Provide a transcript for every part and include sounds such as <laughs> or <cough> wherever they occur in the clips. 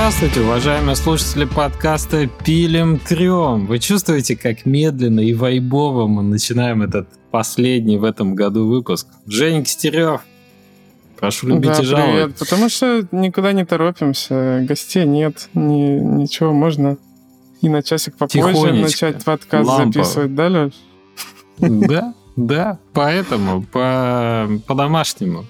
Здравствуйте, уважаемые слушатели подкаста «Пилим трем». Вы чувствуете, как медленно и вайбово мы начинаем этот последний в этом году выпуск? Женя Кистерев, прошу любить да, и жаловать. Привет, потому что никуда не торопимся, гостей нет, ни, ничего, можно и на часик попозже начать подкаст лампово. записывать, да, Леш? Да, да, поэтому, по, по-домашнему.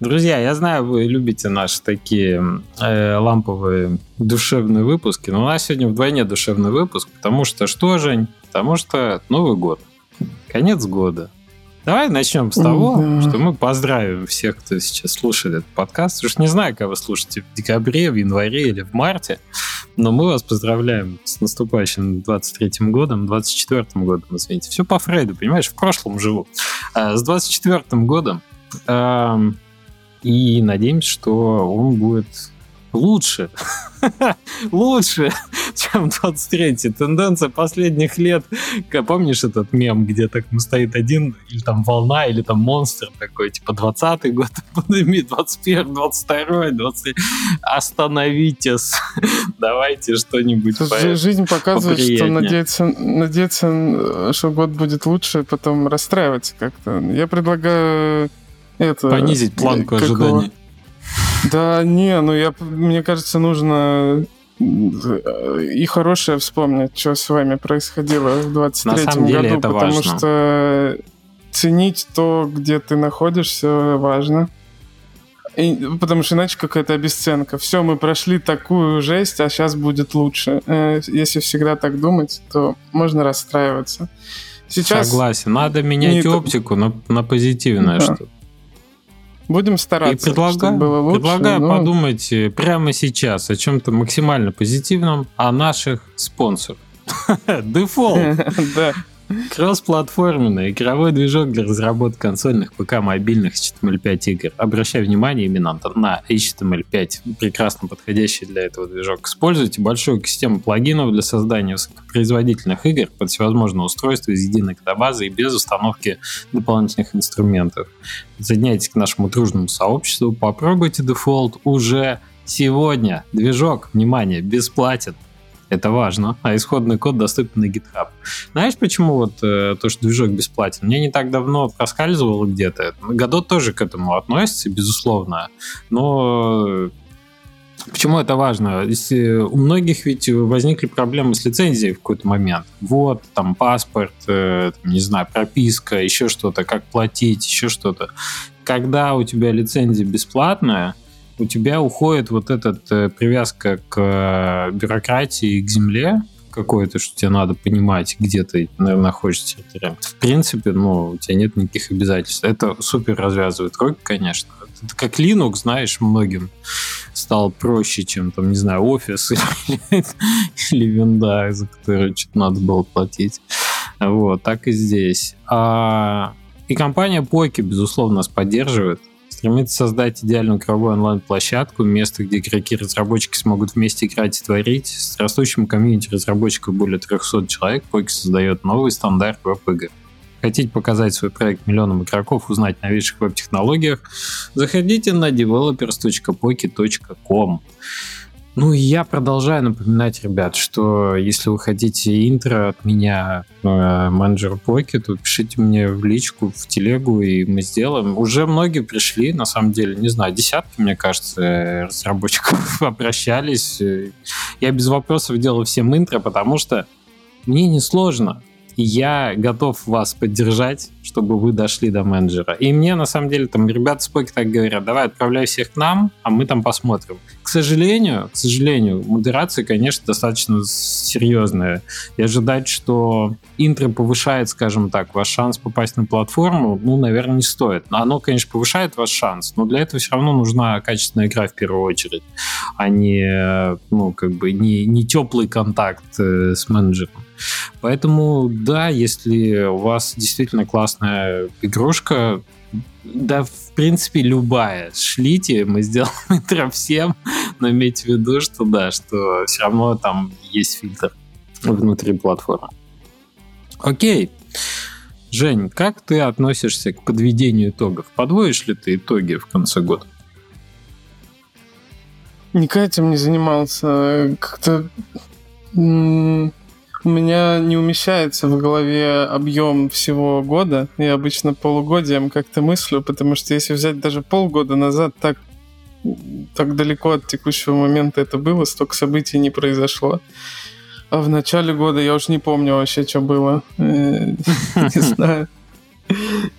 Друзья, я знаю, вы любите наши такие э, ламповые душевные выпуски, но у нас сегодня вдвойне душевный выпуск, потому что что, Жень? Потому что Новый год, конец года. Давай начнем с того, Да. что мы поздравим всех, кто сейчас слушает этот подкаст. Уж не знаю, кого вы слушаете в декабре, в январе или в марте, но мы вас поздравляем с наступающим 23-м годом, 24-м годом, извините. Все по Фрейду, понимаешь, в прошлом живу. А, с 24-м годом. Ам, и надеемся, что он будет лучше. <laughs> лучше, чем 23-й. Тенденция последних лет. Помнишь этот мем, где так ну, стоит один, или там волна, или там монстр такой, типа 20-й год пандемии, 21 22 23 Остановитесь. Давайте что-нибудь по- Жизнь показывает, что надеяться, надеяться, э, что год будет лучше, потом расстраиваться как-то. Я предлагаю это... понизить планку как его- ожиданий. Да, не, ну я, мне кажется, нужно э, и хорошее вспомнить, что с вами происходило в 23 На самом деле году, это потому важно. что ценить то, где ты находишься, важно. И- потому что иначе какая-то обесценка. Все, мы прошли такую жесть, а сейчас будет лучше. Э, Если всегда так думать, то можно расстраиваться. Сейчас Согласен. Надо менять не- оптику на, на позитивное Да. что-то. Будем И стараться, предлагаю, чтобы было лучше. предлагаю но- подумать прямо сейчас о чем-то максимально позитивном, о наших спонсорах. <laughs> Defold. <laughs> Да. Кроссплатформенный игровой движок для разработки консольных ПК мобильных HTML5 игр. Обращаю внимание именно на HTML5, прекрасно подходящий для этого движок. Используйте большую систему плагинов для создания высокопроизводительных игр под всевозможные устройства из единой кодобазы и без установки дополнительных инструментов. Присоединяйтесь к нашему дружному сообществу, попробуйте дефолт уже сегодня. Движок, внимание, бесплатен. Это важно. А исходный код доступен на GitHub. Знаешь, почему вот э, то, что движок бесплатен? Мне не так давно проскальзывало где-то. Годот тоже к этому относится, безусловно. Но э, почему это важно? Если у многих ведь возникли проблемы с лицензией в какой-то момент. Вот, там паспорт, э, там, не знаю, прописка, еще что-то, как платить, еще что-то. Когда у тебя лицензия бесплатная, у тебя уходит вот эта привязка к э, бюрократии, к земле какой-то, что тебе надо понимать, где ты, наверное, находишься. В принципе, ну, у тебя нет никаких обязательств. Это супер развязывает руки, конечно. Это как Linux, знаешь, многим стал проще, чем, там, не знаю, офис или, <laughs> или винда, за которую что-то надо было платить. Вот, так и здесь. А, и компания Poki, безусловно, нас поддерживает стремится создать идеальную игровую онлайн-площадку, место, где игроки-разработчики смогут вместе играть и творить. С растущим комьюнити разработчиков более 300 человек Poki создает новый стандарт веб-игр. Хотите показать свой проект миллионам игроков, узнать о новейших веб-технологиях, заходите на developer.poki.com. Ну я продолжаю напоминать, ребят, что если вы хотите интро от меня, э, менеджер Поки, то пишите мне в личку, в телегу, и мы сделаем. Уже многие пришли, на самом деле, не знаю, десятки, мне кажется, э, разработчиков <laughs> обращались. Я без вопросов делаю всем интро, потому что мне не сложно. Я готов вас поддержать, чтобы вы дошли до менеджера. И мне, на самом деле, там ребята с так говорят, давай отправляй всех к нам, а мы там посмотрим. К сожалению, к сожалению, модерация, конечно, достаточно серьезная. И ожидать, что интро повышает, скажем так, ваш шанс попасть на платформу, ну, наверное, не стоит. Оно, конечно, повышает ваш шанс, но для этого все равно нужна качественная игра в первую очередь, а не, ну, как бы, не, не теплый контакт э, с менеджером. Поэтому, да, если у вас действительно классная игрушка, да, в принципе, любая, шлите, мы сделаем интро всем, но имейте в виду, что да, что все равно там есть фильтр внутри платформы. Окей. Жень, как ты относишься к подведению итогов? Подводишь ли ты итоги в конце года? Никак этим не занимался. Как-то у меня не умещается в голове объем всего года. Я обычно полугодием как-то мыслю, потому что если взять даже полгода назад, так, так далеко от текущего момента это было, столько событий не произошло. А в начале года я уж не помню вообще, что было. Э, <laughs> не <laughs> знаю.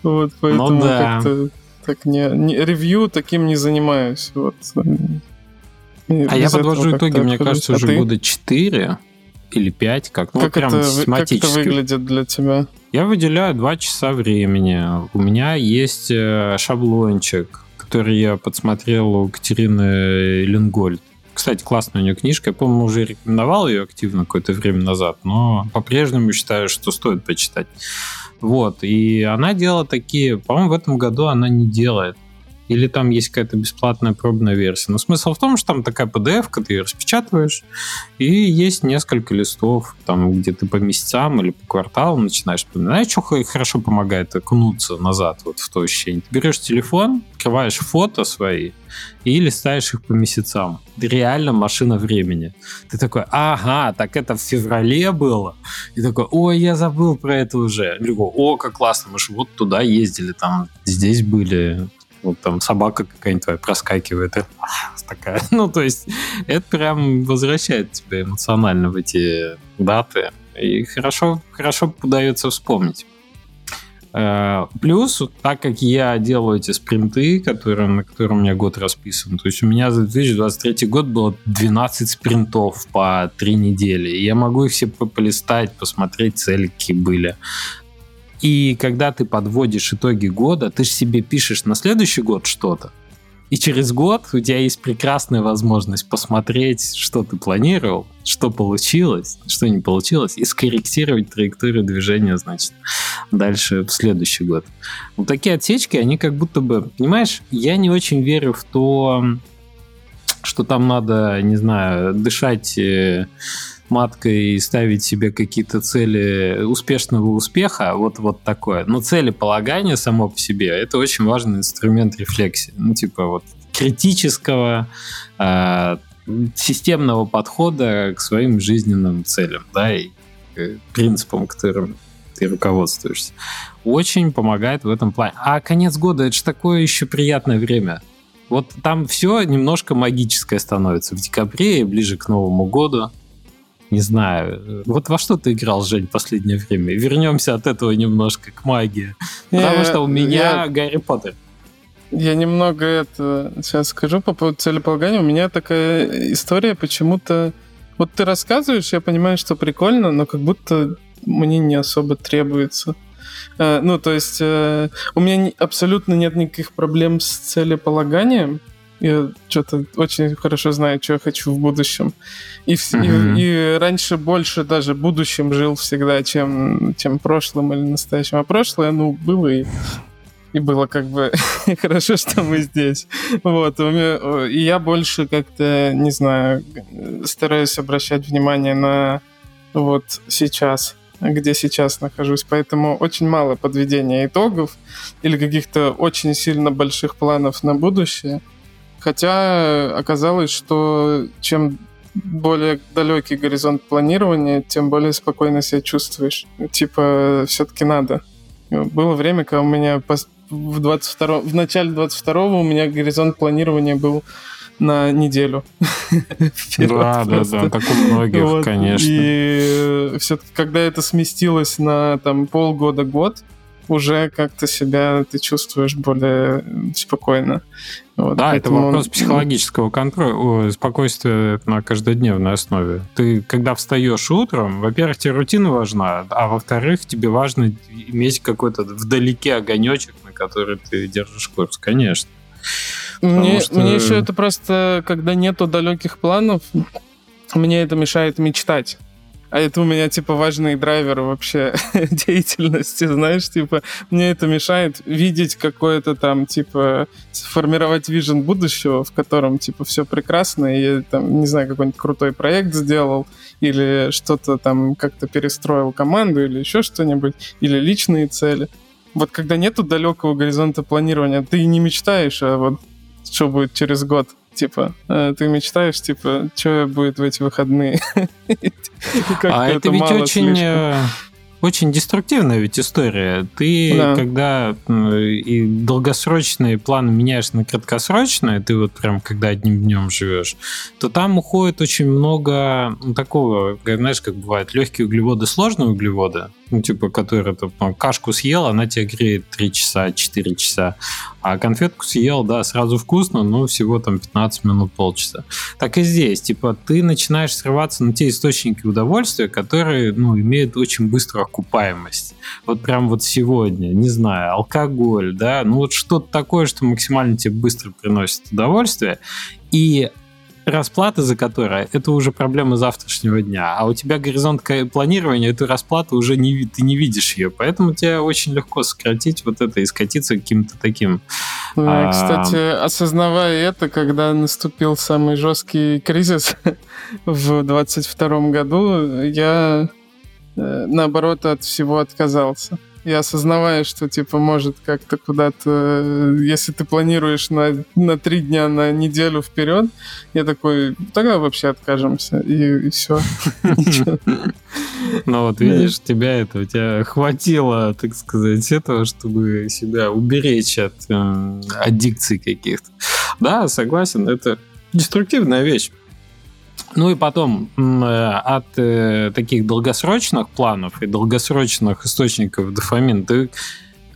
Вот, поэтому ну как-то так не, ревью таким не занимаюсь. Вот. А я подвожу итоги, мне кажется, а уже года 4 или 5, как, ну, как прям это, систематически. Как это выглядит для тебя? Я выделяю 2 часа времени. У меня есть э, шаблончик, который я подсмотрел у Катерины Ленгольд. Кстати, классная у нее книжка. Я, по-моему, уже рекомендовал ее активно какое-то время назад, но по-прежнему считаю, что стоит почитать. Вот, и она делала такие, по-моему, в этом году она не делает или там есть какая-то бесплатная пробная версия. Но смысл в том, что там такая PDF, ты ее распечатываешь, и есть несколько листов, там, где ты по месяцам или по кварталам начинаешь вспоминать. Что хорошо помогает окунуться назад вот в то ощущение? Ты берешь телефон, открываешь фото свои и листаешь их по месяцам. Реально машина времени. Ты такой, ага, так это в феврале было. И такой, ой, я забыл про это уже. И такой, о, как классно, мы же вот туда ездили, там здесь были вот там собака какая-нибудь твоя проскакивает, и <laughs> такая. Ну, то есть это прям возвращает тебя эмоционально в эти даты. И хорошо, хорошо удается вспомнить. Э, плюс, так как я делаю эти спринты, которые, на которые у меня год расписан, то есть у меня за 2023 год было 12 спринтов по 3 недели. И я могу их все полистать, посмотреть цели, какие были. И когда ты подводишь итоги года, ты же себе пишешь на следующий год что-то. И через год у тебя есть прекрасная возможность посмотреть, что ты планировал, что получилось, что не получилось, и скорректировать траекторию движения, значит, дальше в следующий год. Вот такие отсечки, они как будто бы, понимаешь, я не очень верю в то, что там надо, не знаю, дышать э, маткой и ставить себе какие-то цели успешного успеха, вот, вот такое. Но целеполагание само по себе, это очень важный инструмент рефлексии. Ну, типа вот критического, э, системного подхода к своим жизненным целям, да, и принципам, которым ты руководствуешься. Очень помогает в этом плане. А конец года, это же такое еще приятное время. Вот там все немножко магическое становится в декабре и ближе к Новому году не знаю. Вот во что ты играл, Жень, в последнее время? Вернемся от этого немножко к магии. Потому что у меня Гарри Поттер. Я немного это сейчас скажу по поводу целеполагания. У меня такая история почему-то... Вот ты рассказываешь, я понимаю, что прикольно, но как будто мне не особо требуется. Э, ну, то есть э, у меня абсолютно нет никаких проблем с целеполаганием. Я что-то очень хорошо знаю, что я хочу в будущем. И, uh-huh. и, и раньше больше даже будущим жил всегда, чем, чем прошлым или настоящим. А прошлое, ну, было и, и было как бы <laughs> хорошо, что мы здесь. Вот. И я больше как-то, не знаю, стараюсь обращать внимание на вот сейчас где сейчас нахожусь, поэтому очень мало подведения итогов или каких-то очень сильно больших планов на будущее. Хотя оказалось, что чем более далекий горизонт планирования, тем более спокойно себя чувствуешь. Типа, все-таки надо. Было время, когда у меня в, 22, в начале 22-го у меня горизонт планирования был на неделю. <laughs> да, да, да, так у многих, конечно. И все-таки, когда это сместилось на там полгода-год, уже как-то себя ты чувствуешь более спокойно. Вот, да, поэтому... это вопрос психологического контроля, спокойствия на каждодневной основе. Ты, когда встаешь утром, во-первых, тебе рутина важна, а во-вторых, тебе важно иметь какой-то вдалеке огонечек, на который ты держишь курс, конечно. Мне, что... мне еще это просто, когда нету далеких планов, мне это мешает мечтать. А это у меня, типа, важный драйвер вообще <laughs> деятельности, знаешь, типа, мне это мешает видеть какое-то там, типа, сформировать вижен будущего, в котором, типа, все прекрасно, и я, там, не знаю, какой-нибудь крутой проект сделал, или что-то там как-то перестроил команду, или еще что-нибудь, или личные цели. Вот когда нету далекого горизонта планирования, ты не мечтаешь, а вот что будет через год, типа. Э, ты мечтаешь, типа, что будет в эти выходные. <laughs> <laughs> А это ведь очень очень деструктивная ведь история. Ты, да. когда и долгосрочные планы меняешь на краткосрочные, ты вот прям когда одним днем живешь, то там уходит очень много такого, знаешь, как бывает, легкие углеводы, сложные углеводы, ну, типа, который ты там, кашку съел, она тебе греет 3 часа, 4 часа. А конфетку съел, да, сразу вкусно, но всего там 15 минут, полчаса. Так и здесь, типа, ты начинаешь срываться на те источники удовольствия, которые, ну, имеют очень быструю окупаемость. Вот прям вот сегодня, не знаю, алкоголь, да, ну вот что-то такое, что максимально тебе быстро приносит удовольствие. И расплата за которое это уже проблема завтрашнего дня. А у тебя горизонт планирования, эту расплату уже не, ты не видишь ее. Поэтому тебе очень легко сократить вот это и скатиться каким-то таким. а... Кстати, осознавая это, когда наступил самый жесткий кризис <laughs> в 22 году, я э, наоборот от всего отказался и осознавая, что, типа, может как-то куда-то... Если ты планируешь на, на три дня, на неделю вперед, я такой, тогда вообще откажемся, и, и все. Ну вот видишь, тебя это, у тебя хватило, так сказать, этого, чтобы себя уберечь от э, аддикций каких-то. Да, согласен, это деструктивная вещь. Ну и потом э, от э, таких долгосрочных планов и долгосрочных источников дофамина ты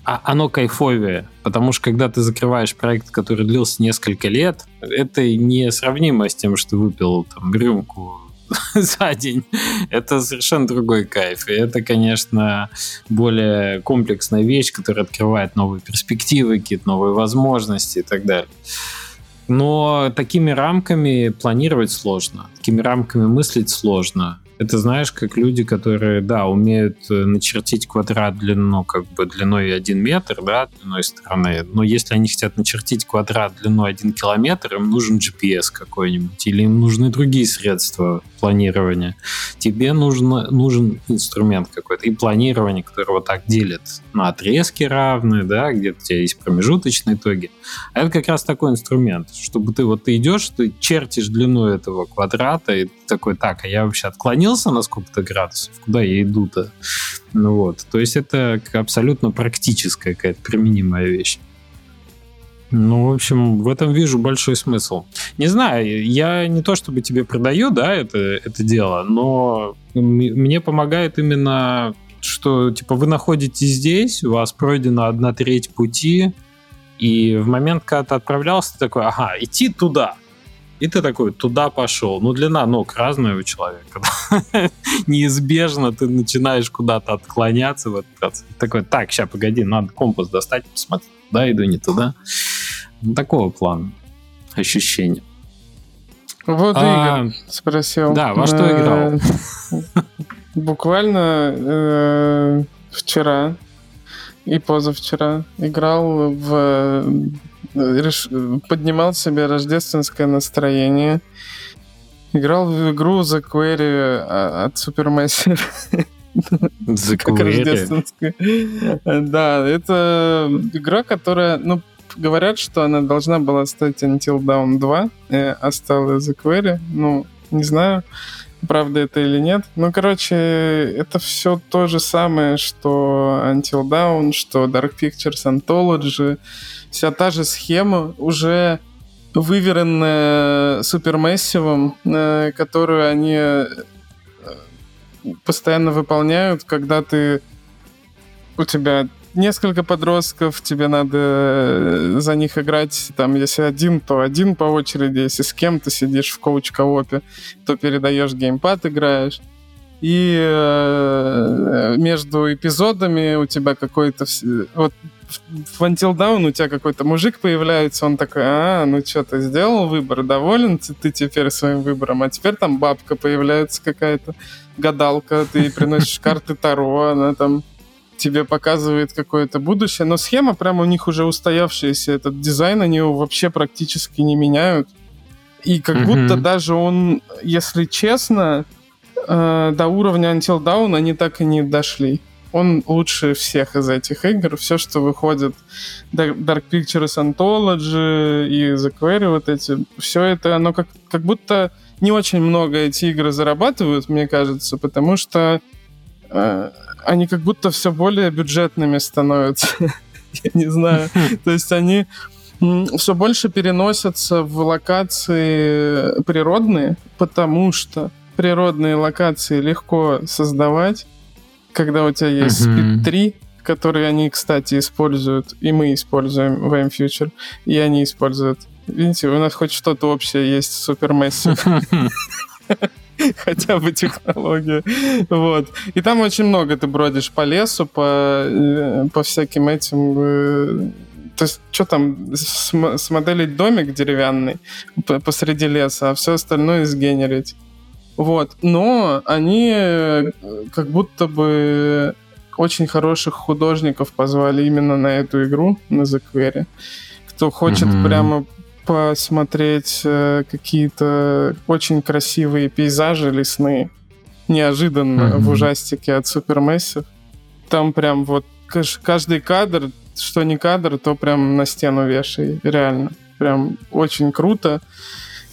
а оно кайфовее, потому что когда ты закрываешь проект, который длился несколько лет, это не сравнимо с тем, что выпил там рюмку <laughs> за день. Это совершенно другой кайф. И это, конечно, более комплексная вещь, которая открывает новые перспективы, какие-то новые возможности и так далее. Но такими рамками планировать сложно, такими рамками мыслить сложно. Это знаешь, как люди, которые, да, умеют э, начертить квадрат длину, как бы длиной 1 метр, да, длиной стороны, но если они хотят начертить квадрат длиной 1 километр, им нужен GPS какой-нибудь, или им нужны другие средства планирования. Тебе нужно, нужен инструмент какой-то, и планирование, которое вот так делит на отрезки равные, да, где у тебя есть промежуточные итоги. А это как раз такой инструмент, чтобы ты вот ты идешь, ты чертишь длину этого квадрата, и такой, так, а я вообще отклонил изменился на сколько-то градусов, куда я иду-то? Ну вот, то есть это абсолютно практическая какая-то применимая вещь. Ну, в общем, в этом вижу большой смысл. Не знаю, я не то чтобы тебе продаю, да, это, это дело, но мне помогает именно, что, типа, вы находитесь здесь, у вас пройдена одна треть пути, и в момент, когда ты отправлялся, ты такой, ага, идти туда. И ты такой туда пошел. Ну, длина ног разная у человека. <laughs> Неизбежно ты начинаешь куда-то отклоняться в этот процесс. Такой, так, сейчас, погоди, надо компас достать, посмотреть, туда иду, не туда. Ну, такого плана ощущения. Вот а, Игорь спросил. Да, во что играл? <laughs> Буквально э, вчера и позавчера играл в реш... поднимал себе рождественское настроение. Играл в игру The Query а, от Supermassive. The Query? Да, это игра, которая, ну, говорят, что она должна была стать Until Dawn 2, а стала The Query. Ну, не знаю, правда это или нет. Ну, короче, это все то же самое, что Until Dawn, что Dark Pictures Anthology, вся та же схема, уже выверенная супермессивом, э, которую они э, постоянно выполняют, когда ты у тебя несколько подростков, тебе надо э, за них играть, там, если один, то один по очереди, если с кем-то сидишь в коуч-коопе, то передаешь геймпад, играешь. И э, между эпизодами у тебя какой-то... Вот в Until Dawn у тебя какой-то мужик появляется, он такой, а, ну что, ты сделал выбор, доволен ты теперь своим выбором, а теперь там бабка появляется какая-то, гадалка, ты приносишь <laughs> карты Таро, она там тебе показывает какое-то будущее, но схема прямо у них уже устоявшаяся, этот дизайн они его вообще практически не меняют. И как mm-hmm. будто даже он, если честно, э, до уровня Until Dawn они так и не дошли. Он лучше всех из этих игр. Все, что выходит, Dark Pictures Anthology и The Query, вот эти, все это, оно как, как будто не очень много эти игры зарабатывают, мне кажется, потому что э, они как будто все более бюджетными становятся. <laughs> Я не знаю. То есть они все больше переносятся в локации природные, потому что природные локации легко создавать, когда у тебя есть uh-huh. Speed 3, который они, кстати, используют, и мы используем в M-Future, и они используют. Видите, у нас хоть что-то общее есть с Supermassive. <laughs> Хотя бы технология. Вот. И там очень много ты бродишь по лесу, по, э, по всяким этим э, то есть, что там, смоделить домик деревянный посреди леса, а все остальное сгенерить. Вот. Но они э, как будто бы очень хороших художников позвали именно на эту игру, на The Query. Кто хочет mm-hmm. прямо посмотреть э, какие-то очень красивые пейзажи лесные, неожиданно mm-hmm. в ужастике от Supermassive. Там прям вот каждый кадр, что не кадр, то прям на стену вешай, реально. Прям очень круто.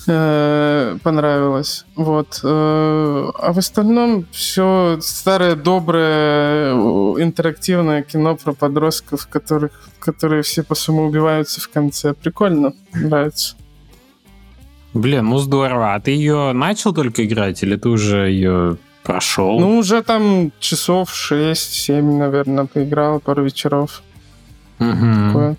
Э, понравилось. Вот. Э, а в остальном все старое, доброе, интерактивное кино про подростков, которых, которые все по самоубиваются в конце. Прикольно. Нравится. Блин, ну здорово. А ты ее начал только играть или ты уже ее прошел? Ну, уже там часов 6-7, наверное, поиграл пару вечеров. Угу. Такое.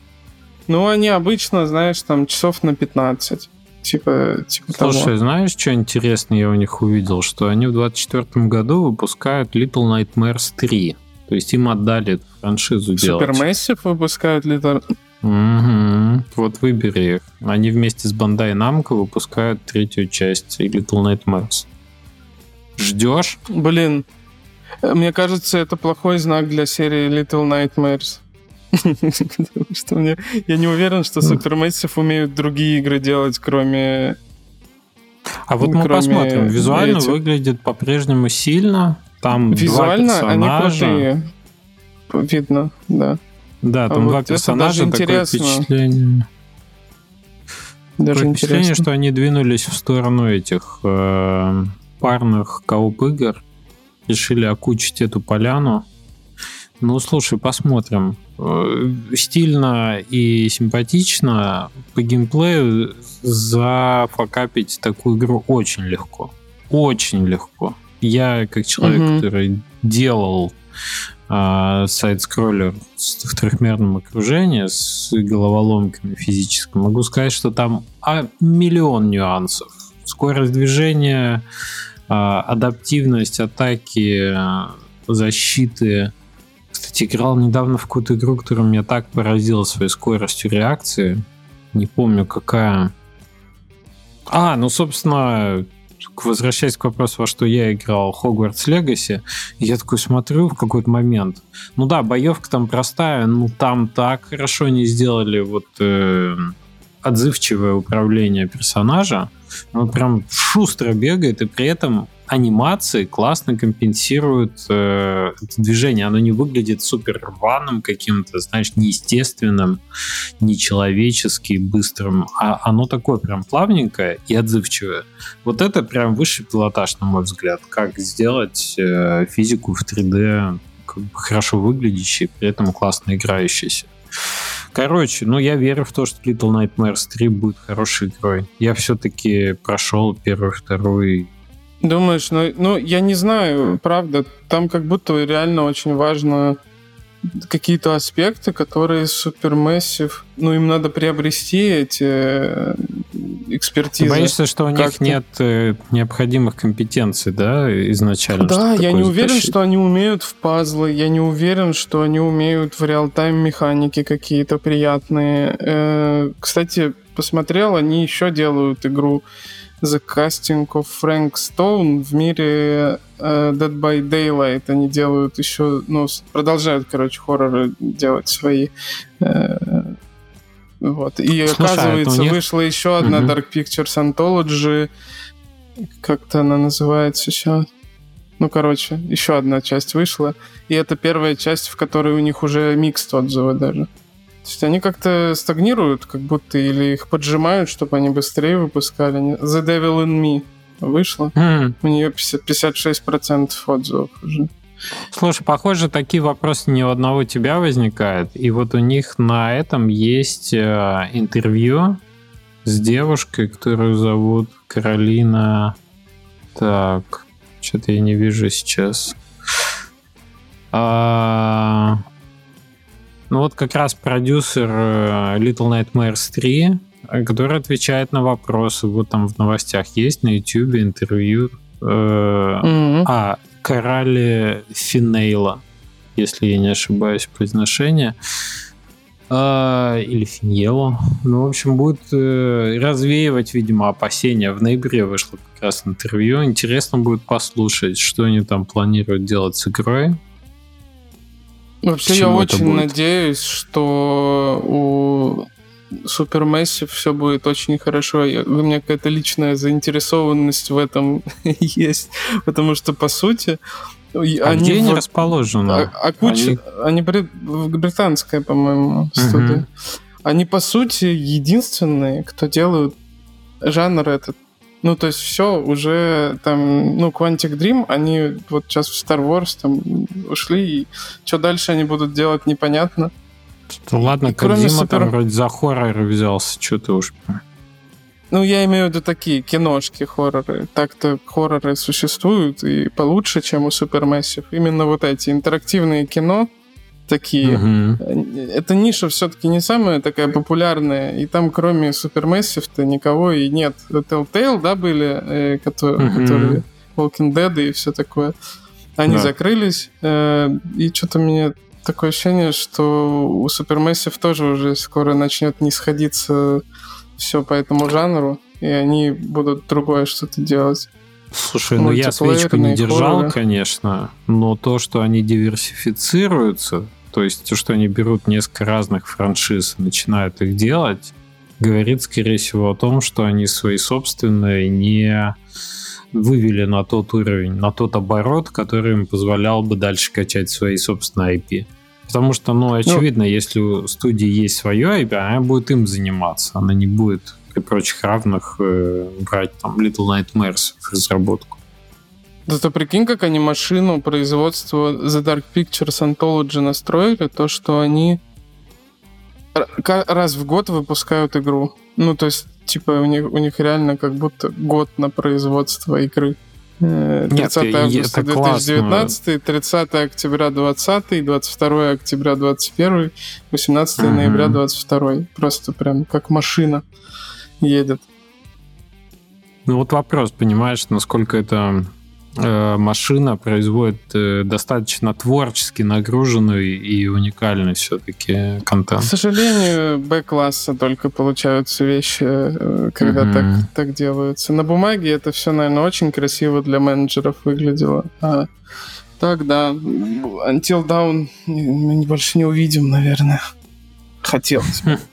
Ну, они обычно, знаешь, там часов на 15. Типа, типа Слушай, того. знаешь, что интересно я у них увидел? Что они в 24 году выпускают Little Nightmares 3. То есть им отдали эту франшизу делать. Supermassive выпускают Little... Угу. Вот выбери их. Они вместе с Bandai Namco выпускают третью часть Little Nightmares. Ждешь? Блин, мне кажется, это плохой знак для серии Little Nightmares. Что мне... Я не уверен, что Supermassive умеют другие игры делать, кроме... А вот мы посмотрим. Визуально выглядит по-прежнему сильно. Там Визуально два они крутые. Видно, да. Да, там а два вот персонажа, такое интересно. впечатление. Даже такое впечатление, что они двинулись в сторону этих э, парных кооп игр, решили окучить эту поляну. Ну, слушай, посмотрим. Э, стильно и симпатично по геймплею зафакапить такую игру очень легко. Очень легко. Я, как человек, угу. который делал э, сайт-скроллер в трехмерном окружении с головоломками физическими, могу сказать, что там а, миллион нюансов. Скорость движения, э, адаптивность атаки, защиты, кстати, играл недавно в какую-то игру, которая меня так поразила своей скоростью реакции. Не помню, какая. А, ну, собственно, возвращаясь к вопросу, во что я играл, Hogwarts Legacy, я такой смотрю в какой-то момент. Ну да, боевка там простая, ну там так хорошо не сделали вот э, отзывчивое управление персонажа. Он прям шустро бегает, и при этом анимации классно компенсируют э, это движение. Оно не выглядит супер рваным каким-то, знаешь, неестественным, нечеловечески быстрым, а оно такое прям плавненькое и отзывчивое. Вот это прям высший пилотаж, на мой взгляд. Как сделать э, физику в 3D как бы хорошо выглядящей, при этом классно играющейся. Короче, ну я верю в то, что Little Nightmares 3 будет хорошей игрой. Я все-таки прошел первый, второй Думаешь, ну, ну, я не знаю, правда, там как будто реально очень важно какие-то аспекты, которые супермессив, ну, им надо приобрести эти э, экспертизы. Ты боишься, что у них нет э, необходимых компетенций, да, изначально? Да, я не уверен, что они умеют в пазлы, я не уверен, что они умеют в реал-тайм механики какие-то приятные. Э, кстати, посмотрел, они еще делают игру The Casting of Frank Stone в мире uh, Dead by Daylight. Они делают еще, ну, продолжают, короче, хорроры делать свои. Uh, вот. И Слушай, а оказывается, них... вышла еще одна mm-hmm. Dark Pictures Anthology. Как-то она называется сейчас. Ну, короче, еще одна часть вышла. И это первая часть, в которой у них уже микс отзывы даже. То есть они как-то стагнируют, как будто, или их поджимают, чтобы они быстрее выпускали. The Devil in Me вышла. Mm. У нее 50, 56% отзывов уже. Слушай, похоже, такие вопросы ни у одного тебя возникают. И вот у них на этом есть э, интервью с девушкой, которую зовут Каролина. Так, что-то я не вижу сейчас. А... Вот как раз продюсер э, Little Nightmares 3, который отвечает на вопросы. Вот там в новостях есть на YouTube интервью. Э, mm-hmm. А, Коралли Финейла, если я не ошибаюсь, произношение. А, или Финьело. Ну, в общем, будет э, развеивать, видимо, опасения. В ноябре вышло как раз интервью. Интересно будет послушать, что они там планируют делать с игрой. Вообще, я очень будет? надеюсь, что у Supermassive все будет очень хорошо. У меня какая-то личная заинтересованность в этом <laughs> есть. Потому что, по сути, а они где они расположены? А, а куча... Они, они британская, по-моему, студия. Угу. Они, по сути, единственные, кто делают жанр этот. Ну, то есть все уже там, ну, Quantic Dream, они вот сейчас в Star Wars там ушли, и что дальше они будут делать, непонятно. Ладно, Кодзима супер... там вроде за хоррор взялся, что ты уж... Ну, я имею в виду такие киношки, хорроры. Так-то хорроры существуют и получше, чем у Supermassive. Именно вот эти интерактивные кино, такие. Угу. Эта ниша все-таки не самая такая популярная, и там кроме Supermassive-то никого и нет. Telltale, да, были, э, которые, угу. которые Walking Dead и все такое. Они да. закрылись, э, и что-то мне такое ощущение, что у Supermassive тоже уже скоро начнет не сходиться все по этому жанру, и они будут другое что-то делать. Слушай, ну я свечку не держал, хорроры. конечно, но то, что они диверсифицируются, то есть то, что они берут несколько разных франшиз и начинают их делать, говорит, скорее всего, о том, что они свои собственные не вывели на тот уровень, на тот оборот, который им позволял бы дальше качать свои собственные IP. Потому что, ну, ну очевидно, ну, если у студии есть свое IP, она будет им заниматься. Она не будет при прочих равных э, брать там Little Nightmares в разработку. Да ты прикинь, как они машину производства The Dark Pictures Anthology настроили, то, что они раз в год выпускают игру. Ну, то есть типа у них, у них реально как будто год на производство игры. 30 Нет, августа 2019, классно. 30 октября 2020, 22 октября 2021, 18 угу. ноября 2022. Просто прям как машина едет. Ну вот вопрос, понимаешь, насколько это Э, машина производит э, достаточно творчески нагруженный и уникальный все-таки контент. К сожалению, Б-класса только получаются вещи, э, когда mm-hmm. так, так делаются. На бумаге это все, наверное, очень красиво для менеджеров выглядело. А так, да, Until Down мы больше не увидим, наверное. Хотелось бы. <laughs>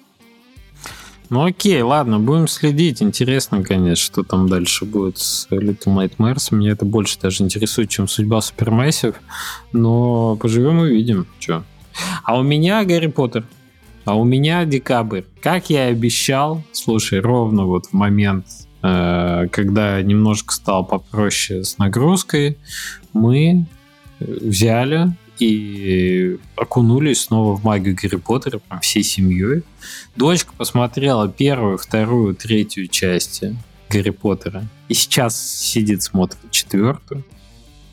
Ну окей, ладно, будем следить. Интересно, конечно, что там дальше будет с Little Nightmares. Меня это больше даже интересует, чем судьба Supermassive. Но поживем и увидим. Че. А у меня Гарри Поттер. А у меня декабрь. Как я и обещал, слушай, ровно вот в момент, э, когда немножко стал попроще с нагрузкой, мы взяли и окунулись снова в магию Гарри Поттера прям всей семьей. Дочка посмотрела первую, вторую, третью части Гарри Поттера. И сейчас сидит, смотрит четвертую.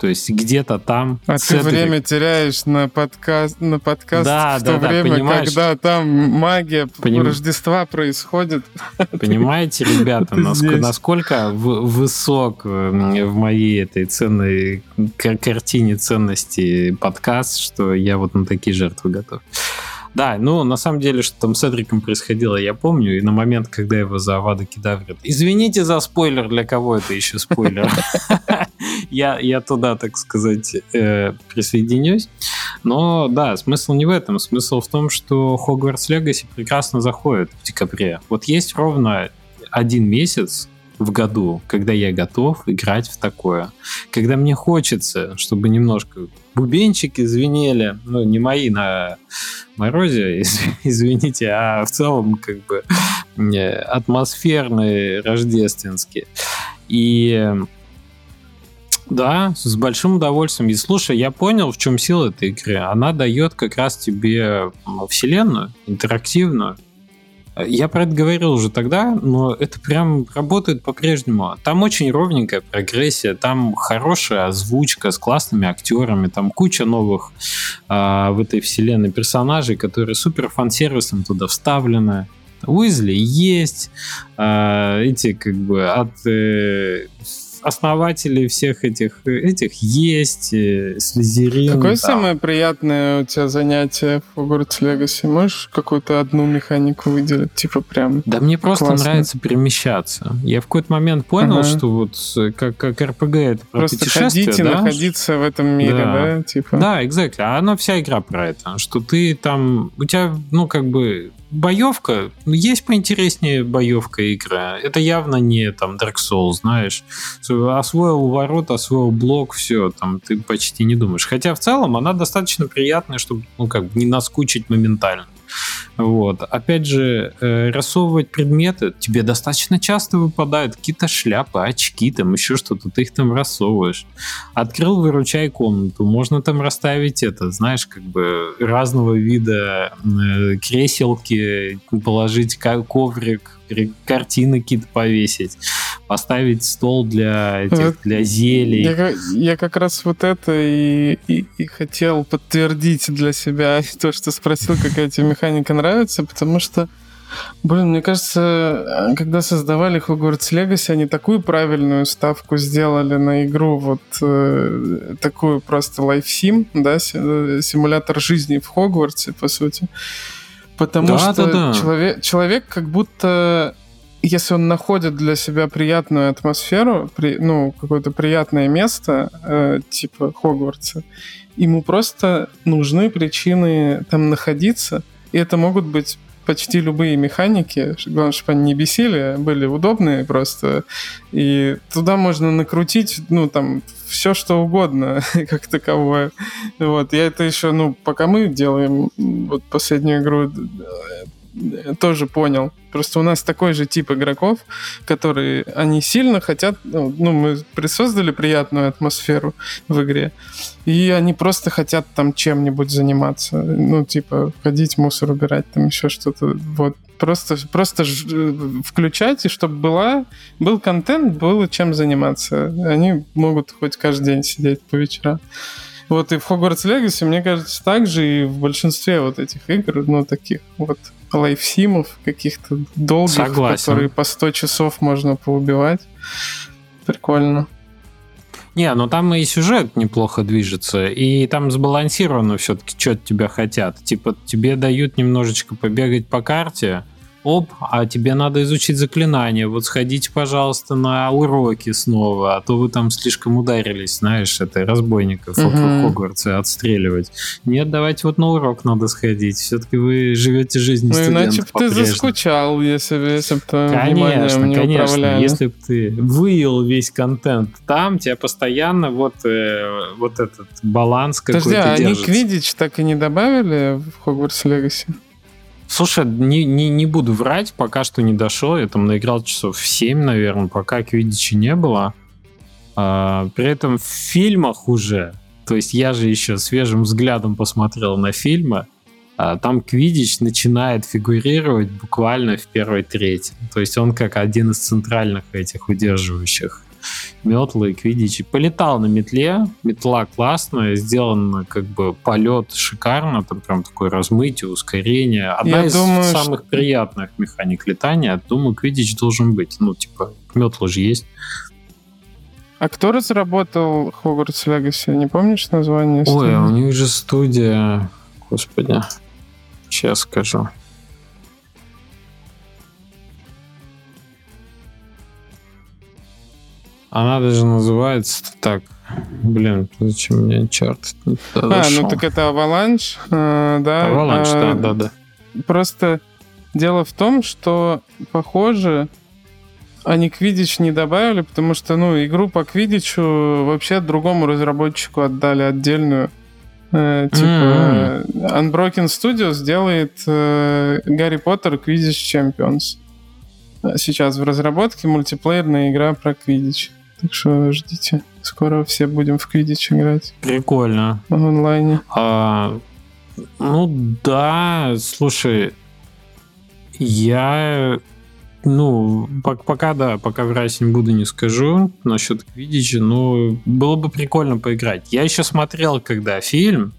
То есть где-то там... А ты этой... время теряешь на подкаст, на подкаст да, в да, то да, время, понимаешь? когда там магия Поним... Рождества происходит. Понимаете, ребята, насколько, насколько высок в моей этой ценной картине ценности подкаст, что я вот на такие жертвы готов. Да, ну, на самом деле, что там с Эдриком происходило, я помню, и на момент, когда его за Авада кидаврят. Извините за спойлер, для кого это еще спойлер. <laughs> <laughs> я, я туда, так сказать, э, присоединюсь. Но да, смысл не в этом. Смысл в том, что Hogwarts Legacy прекрасно заходит в декабре. Вот есть ровно один месяц, в году, когда я готов играть в такое. Когда мне хочется, чтобы немножко бубенчики звенели, ну, не мои на морозе, <laughs> извините, а в целом как бы атмосферные, рождественские. И да, с большим удовольствием. И слушай, я понял, в чем сила этой игры. Она дает как раз тебе вселенную, интерактивную. Я про это говорил уже тогда, но это прям работает по-прежнему. Там очень ровненькая прогрессия, там хорошая озвучка с классными актерами, там куча новых э, в этой вселенной персонажей, которые супер фан-сервисом туда вставлены. Уизли есть, э, эти как бы от э, основатели всех этих, этих есть, э, Слизерин. Какое да. самое приятное у тебя занятие в Hogwarts Legacy? Можешь какую-то одну механику выделить? Типа прям Да мне просто классно. нравится перемещаться. Я в какой-то момент понял, ага. что вот как, как РПГ это про Просто ходить и да? находиться в этом мире, да? да типа. Да, exactly. А она вся игра про это. Что ты там... У тебя, ну, как бы боевка, ну, есть поинтереснее боевка игра. Это явно не там Dark Souls, знаешь. Освоил ворот, освоил блок, все, там ты почти не думаешь. Хотя в целом она достаточно приятная, чтобы, ну, как бы не наскучить моментально. Вот. Опять же, э, рассовывать предметы тебе достаточно часто выпадают какие-то шляпы, очки, там еще что-то, ты их там рассовываешь. Открыл, выручай комнату, можно там расставить это, знаешь, как бы разного вида э, креселки, положить коврик, картины какие-то повесить, поставить стол для этих, для зелий. Я, я как раз вот это и, и, и хотел подтвердить для себя <laughs> то, что спросил, какая тебе механика нравится, потому что Блин, мне кажется, когда создавали Hogwarts Legacy, они такую правильную ставку сделали на игру, вот э, такую просто лайфсим, да, э, симулятор жизни в Хогвартсе, по сути. Потому да, что да, да. Человек, человек как будто, если он находит для себя приятную атмосферу, при, ну, какое-то приятное место, э, типа Хогвартса, ему просто нужны причины там находиться, и это могут быть почти любые механики, главное, чтобы они не бесили, а были удобные просто. И туда можно накрутить, ну, там, все что угодно, <laughs> как таковое. Вот, я это еще, ну, пока мы делаем вот последнюю игру, тоже понял. Просто у нас такой же тип игроков, которые, они сильно хотят, ну, ну, мы присоздали приятную атмосферу в игре, и они просто хотят там чем-нибудь заниматься, ну, типа, ходить, мусор убирать, там еще что-то, вот. Просто, просто включать, и чтобы была, был контент, было чем заниматься. Они могут хоть каждый день сидеть по вечерам. Вот и в Hogwarts Legacy, мне кажется, также и в большинстве вот этих игр, ну, таких вот лайфсимов каких-то долгих, Согласен. которые по 100 часов можно поубивать. Прикольно. Не, ну там и сюжет неплохо движется, и там сбалансировано все-таки, что от тебя хотят. Типа тебе дают немножечко побегать по карте, оп, а тебе надо изучить заклинание, вот сходите, пожалуйста, на уроки снова, а то вы там слишком ударились, знаешь, это разбойников угу. в Хогвартсе отстреливать. Нет, давайте вот на урок надо сходить, все-таки вы живете жизнью ну, студента иначе бы ты заскучал, если, если бы твоим конечно, не конечно, управляли. если бы ты выел весь контент там, тебя постоянно вот, э, вот этот баланс какой-то Подожди, а они Квидич так и не добавили в Хогвартс Легаси? Слушай, не, не, не буду врать, пока что не дошел. Я там наиграл часов 7, наверное, пока Квидичи не было. А, при этом в фильмах уже, то есть я же еще свежим взглядом посмотрел на фильмы, а, там Квидич начинает фигурировать буквально в первой трети. То есть он как один из центральных этих удерживающих метлы, квидичи. Полетал на метле, метла классная, сделан как бы полет шикарно, там прям такое размытие, ускорение. Одна Я из думаю, самых что... приятных механик летания, думаю, квидич должен быть. Ну, типа, метла же есть. А кто разработал Hogwarts Legacy? Не помнишь название? Ой, студии? у них же студия... Господи, сейчас скажу. Она даже называется так. Блин, зачем мне чарт? А, ну так это Avalanche, э, да? Avalanche, а, да, да, да. Просто дело в том, что, похоже, Они Квидич не добавили, потому что, ну, игру по Квидичу вообще другому разработчику отдали отдельную. Э, типа, mm-hmm. Unbroken Studios делает э, Гарри Поттер Quidditch Champions. Сейчас в разработке мультиплеерная игра про Quidditch. Так что ждите. Скоро все будем в Quidditch играть. Прикольно. В онлайне. А, ну да, слушай, я ну, пока да, пока врать не буду, не скажу насчет Квидича, но было бы прикольно поиграть. Я еще смотрел, когда фильм,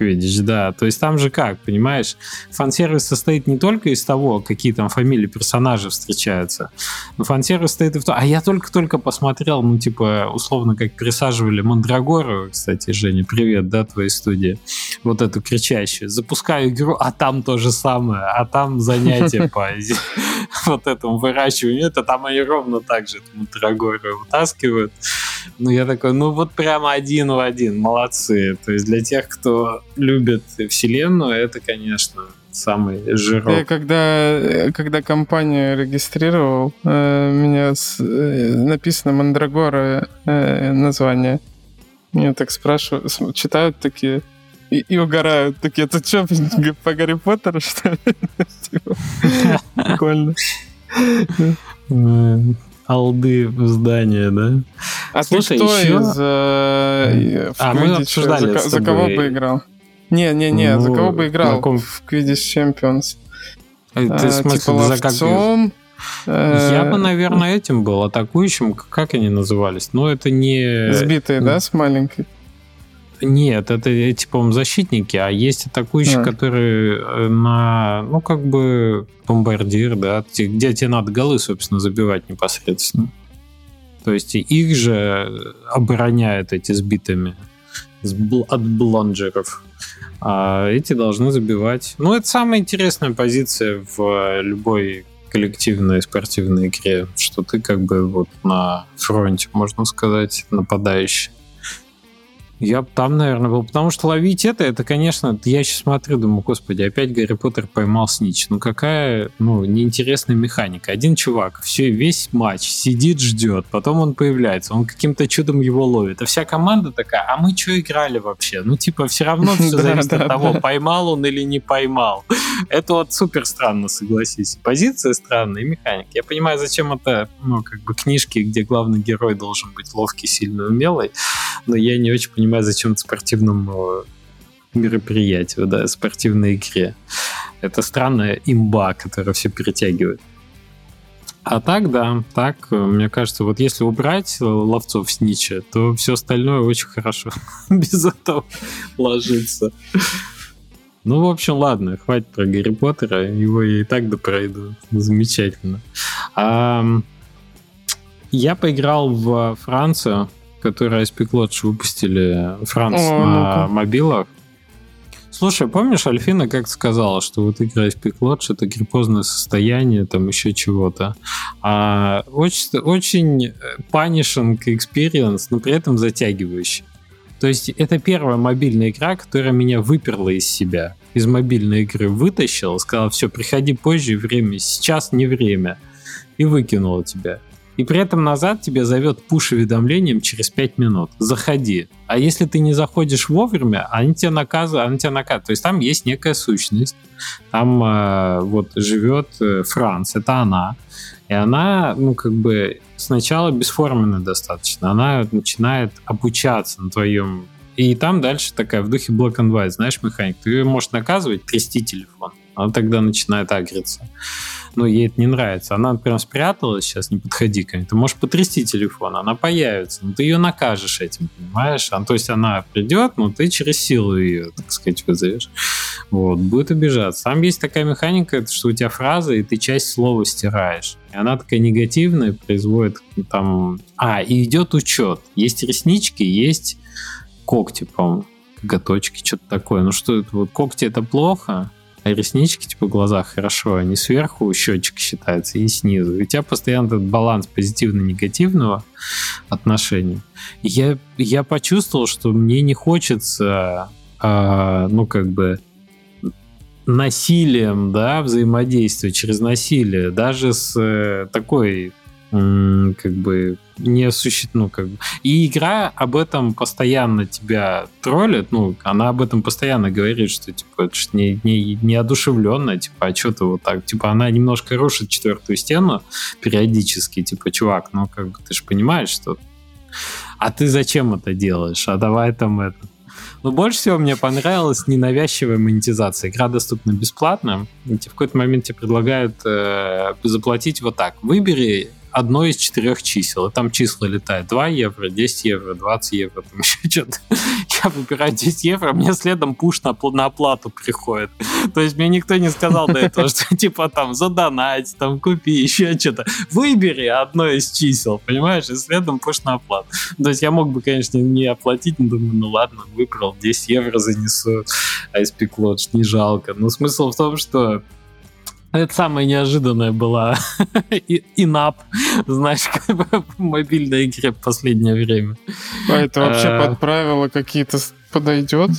Квидич, да. То есть там же как, понимаешь, фан-сервис состоит не только из того, какие там фамилии персонажей встречаются, но фан-сервис состоит и в том... А я только-только посмотрел, ну, типа, условно, как пересаживали Мандрагору, кстати, Женя, привет, да, твоей студии, вот эту кричащую. Запускаю игру, а там то же самое, а там занятие <laughs> по вот этому выращиванию. Это там они ровно так же Мандрагору вытаскивают. Ну, я такой, ну, вот прямо один в один, молодцы. То есть для тех, кто любит вселенную, это, конечно, самый жирок. Я когда, когда компанию регистрировал, э, меня с, э, написано Мандрагора э, название. Меня так спрашивают, читают такие и, и угорают. Такие, это что, <laughs> по Гарри Поттеру, <laughs> что ли? <laughs> Типа, прикольно алды в здание, да? А Слушай, ты кто еще... из... Э, а, мы обсуждали за, за кого бы играл? Не-не-не, ну, за кого бы играл каком... в Quidditch Champions? Ты, а, в смысле, типа ловцом? Э, Я бы, наверное, этим был, атакующим. Как они назывались? Ну, это не... Сбитые, да, с маленькой? Нет, это эти, по-моему, защитники, а есть атакующие, а. которые э, на, ну, как бы бомбардир, да, где тебе надо голы, собственно, забивать непосредственно. То есть их же обороняют эти сбитыми от блонджеров. А эти должны забивать. Ну, это самая интересная позиция в любой коллективной спортивной игре, что ты как бы вот на фронте, можно сказать, нападающий. Я там, наверное, был. Потому что ловить это, это, конечно, я сейчас смотрю, думаю, господи, опять Гарри Поттер поймал снич. Ну какая, ну, неинтересная механика. Один чувак все, весь матч сидит, ждет, потом он появляется, он каким-то чудом его ловит. А вся команда такая, а мы что играли вообще? Ну, типа, все равно все <laughs> зависит от того, поймал он или не поймал. Это вот супер странно, согласись. Позиция странная и механика. Я понимаю, зачем это, ну, как бы книжки, где главный герой должен быть ловкий, сильный, умелый, но я не очень понимаю, зачем спортивному мероприятию, да, спортивной игре. Это странная имба, которая все перетягивает. А так, да, так, мне кажется, вот если убрать ловцов с Нича, то все остальное очень хорошо <laughs> без этого ложится. Ну, в общем, ладно, хватит про Гарри Поттера, его я и так да пройду. Замечательно. Я поиграл в Францию, которые SP Lodge выпустили Франц О, на ну мобилах. Слушай, помнишь, Альфина как сказала, что вот игра SP Lodge это гриппозное состояние, там еще чего-то. А, очень, очень punishing experience, но при этом затягивающий. То есть это первая мобильная игра, которая меня выперла из себя. Из мобильной игры вытащила, сказала, все, приходи позже, время сейчас не время. И выкинула тебя и при этом назад тебя зовет пуш-уведомлением через 5 минут. Заходи. А если ты не заходишь вовремя, они тебя наказывают, они тебя наказывают. То есть там есть некая сущность. Там э, вот живет э, Франц, это она. И она, ну, как бы сначала бесформенная достаточно. Она начинает обучаться на твоем и там дальше такая в духе Black and White, знаешь, механик. Ты ее можешь наказывать, трясти телефон. Она тогда начинает агриться но ей это не нравится. Она прям спряталась, сейчас не подходи ко мне. Ты можешь потрясти телефон, она появится, но ты ее накажешь этим, понимаешь? А, то есть она придет, но ты через силу ее, так сказать, вызовешь. Вот, будет обижаться. Там есть такая механика, что у тебя фраза, и ты часть слова стираешь. И она такая негативная, производит там... А, и идет учет. Есть реснички, есть когти, по-моему, коготочки, что-то такое. Ну что это, вот когти это плохо, а реснички, типа, в глазах хорошо, они сверху счетчик считается и снизу. И у тебя постоянно этот баланс позитивно-негативного отношения. Я, я почувствовал, что мне не хочется, э, ну, как бы, насилием, да, взаимодействия через насилие, даже с э, такой как бы не существует, ну, как бы. И игра об этом постоянно тебя троллит, ну, она об этом постоянно говорит, что, типа, это не, не, неодушевленно, типа, а что-то вот так, типа, она немножко рушит четвертую стену периодически, типа, чувак, ну, как бы, ты же понимаешь, что... А ты зачем это делаешь? А давай там это... Но больше всего мне понравилась ненавязчивая монетизация. Игра доступна бесплатно. И в какой-то момент тебе предлагают э, заплатить вот так. Выбери одно из четырех чисел. И там числа летают 2 евро, 10 евро, 20 евро, там <laughs> еще что-то. Я выбираю 10 евро, мне следом пуш на, на оплату приходит. То есть мне никто не сказал до этого, что <laughs> типа там задонать, там купи, еще что-то. Выбери одно из чисел, понимаешь, и следом пуш на оплату. То есть я мог бы, конечно, не оплатить, но думаю, ну ладно, выбрал, 10 евро занесу, ISP Lodge, не жалко. Но смысл в том, что это самая неожиданная была <laughs> инап, знаешь, <laughs> в мобильной игре в последнее время. А это вообще а... под правила какие-то подойдет?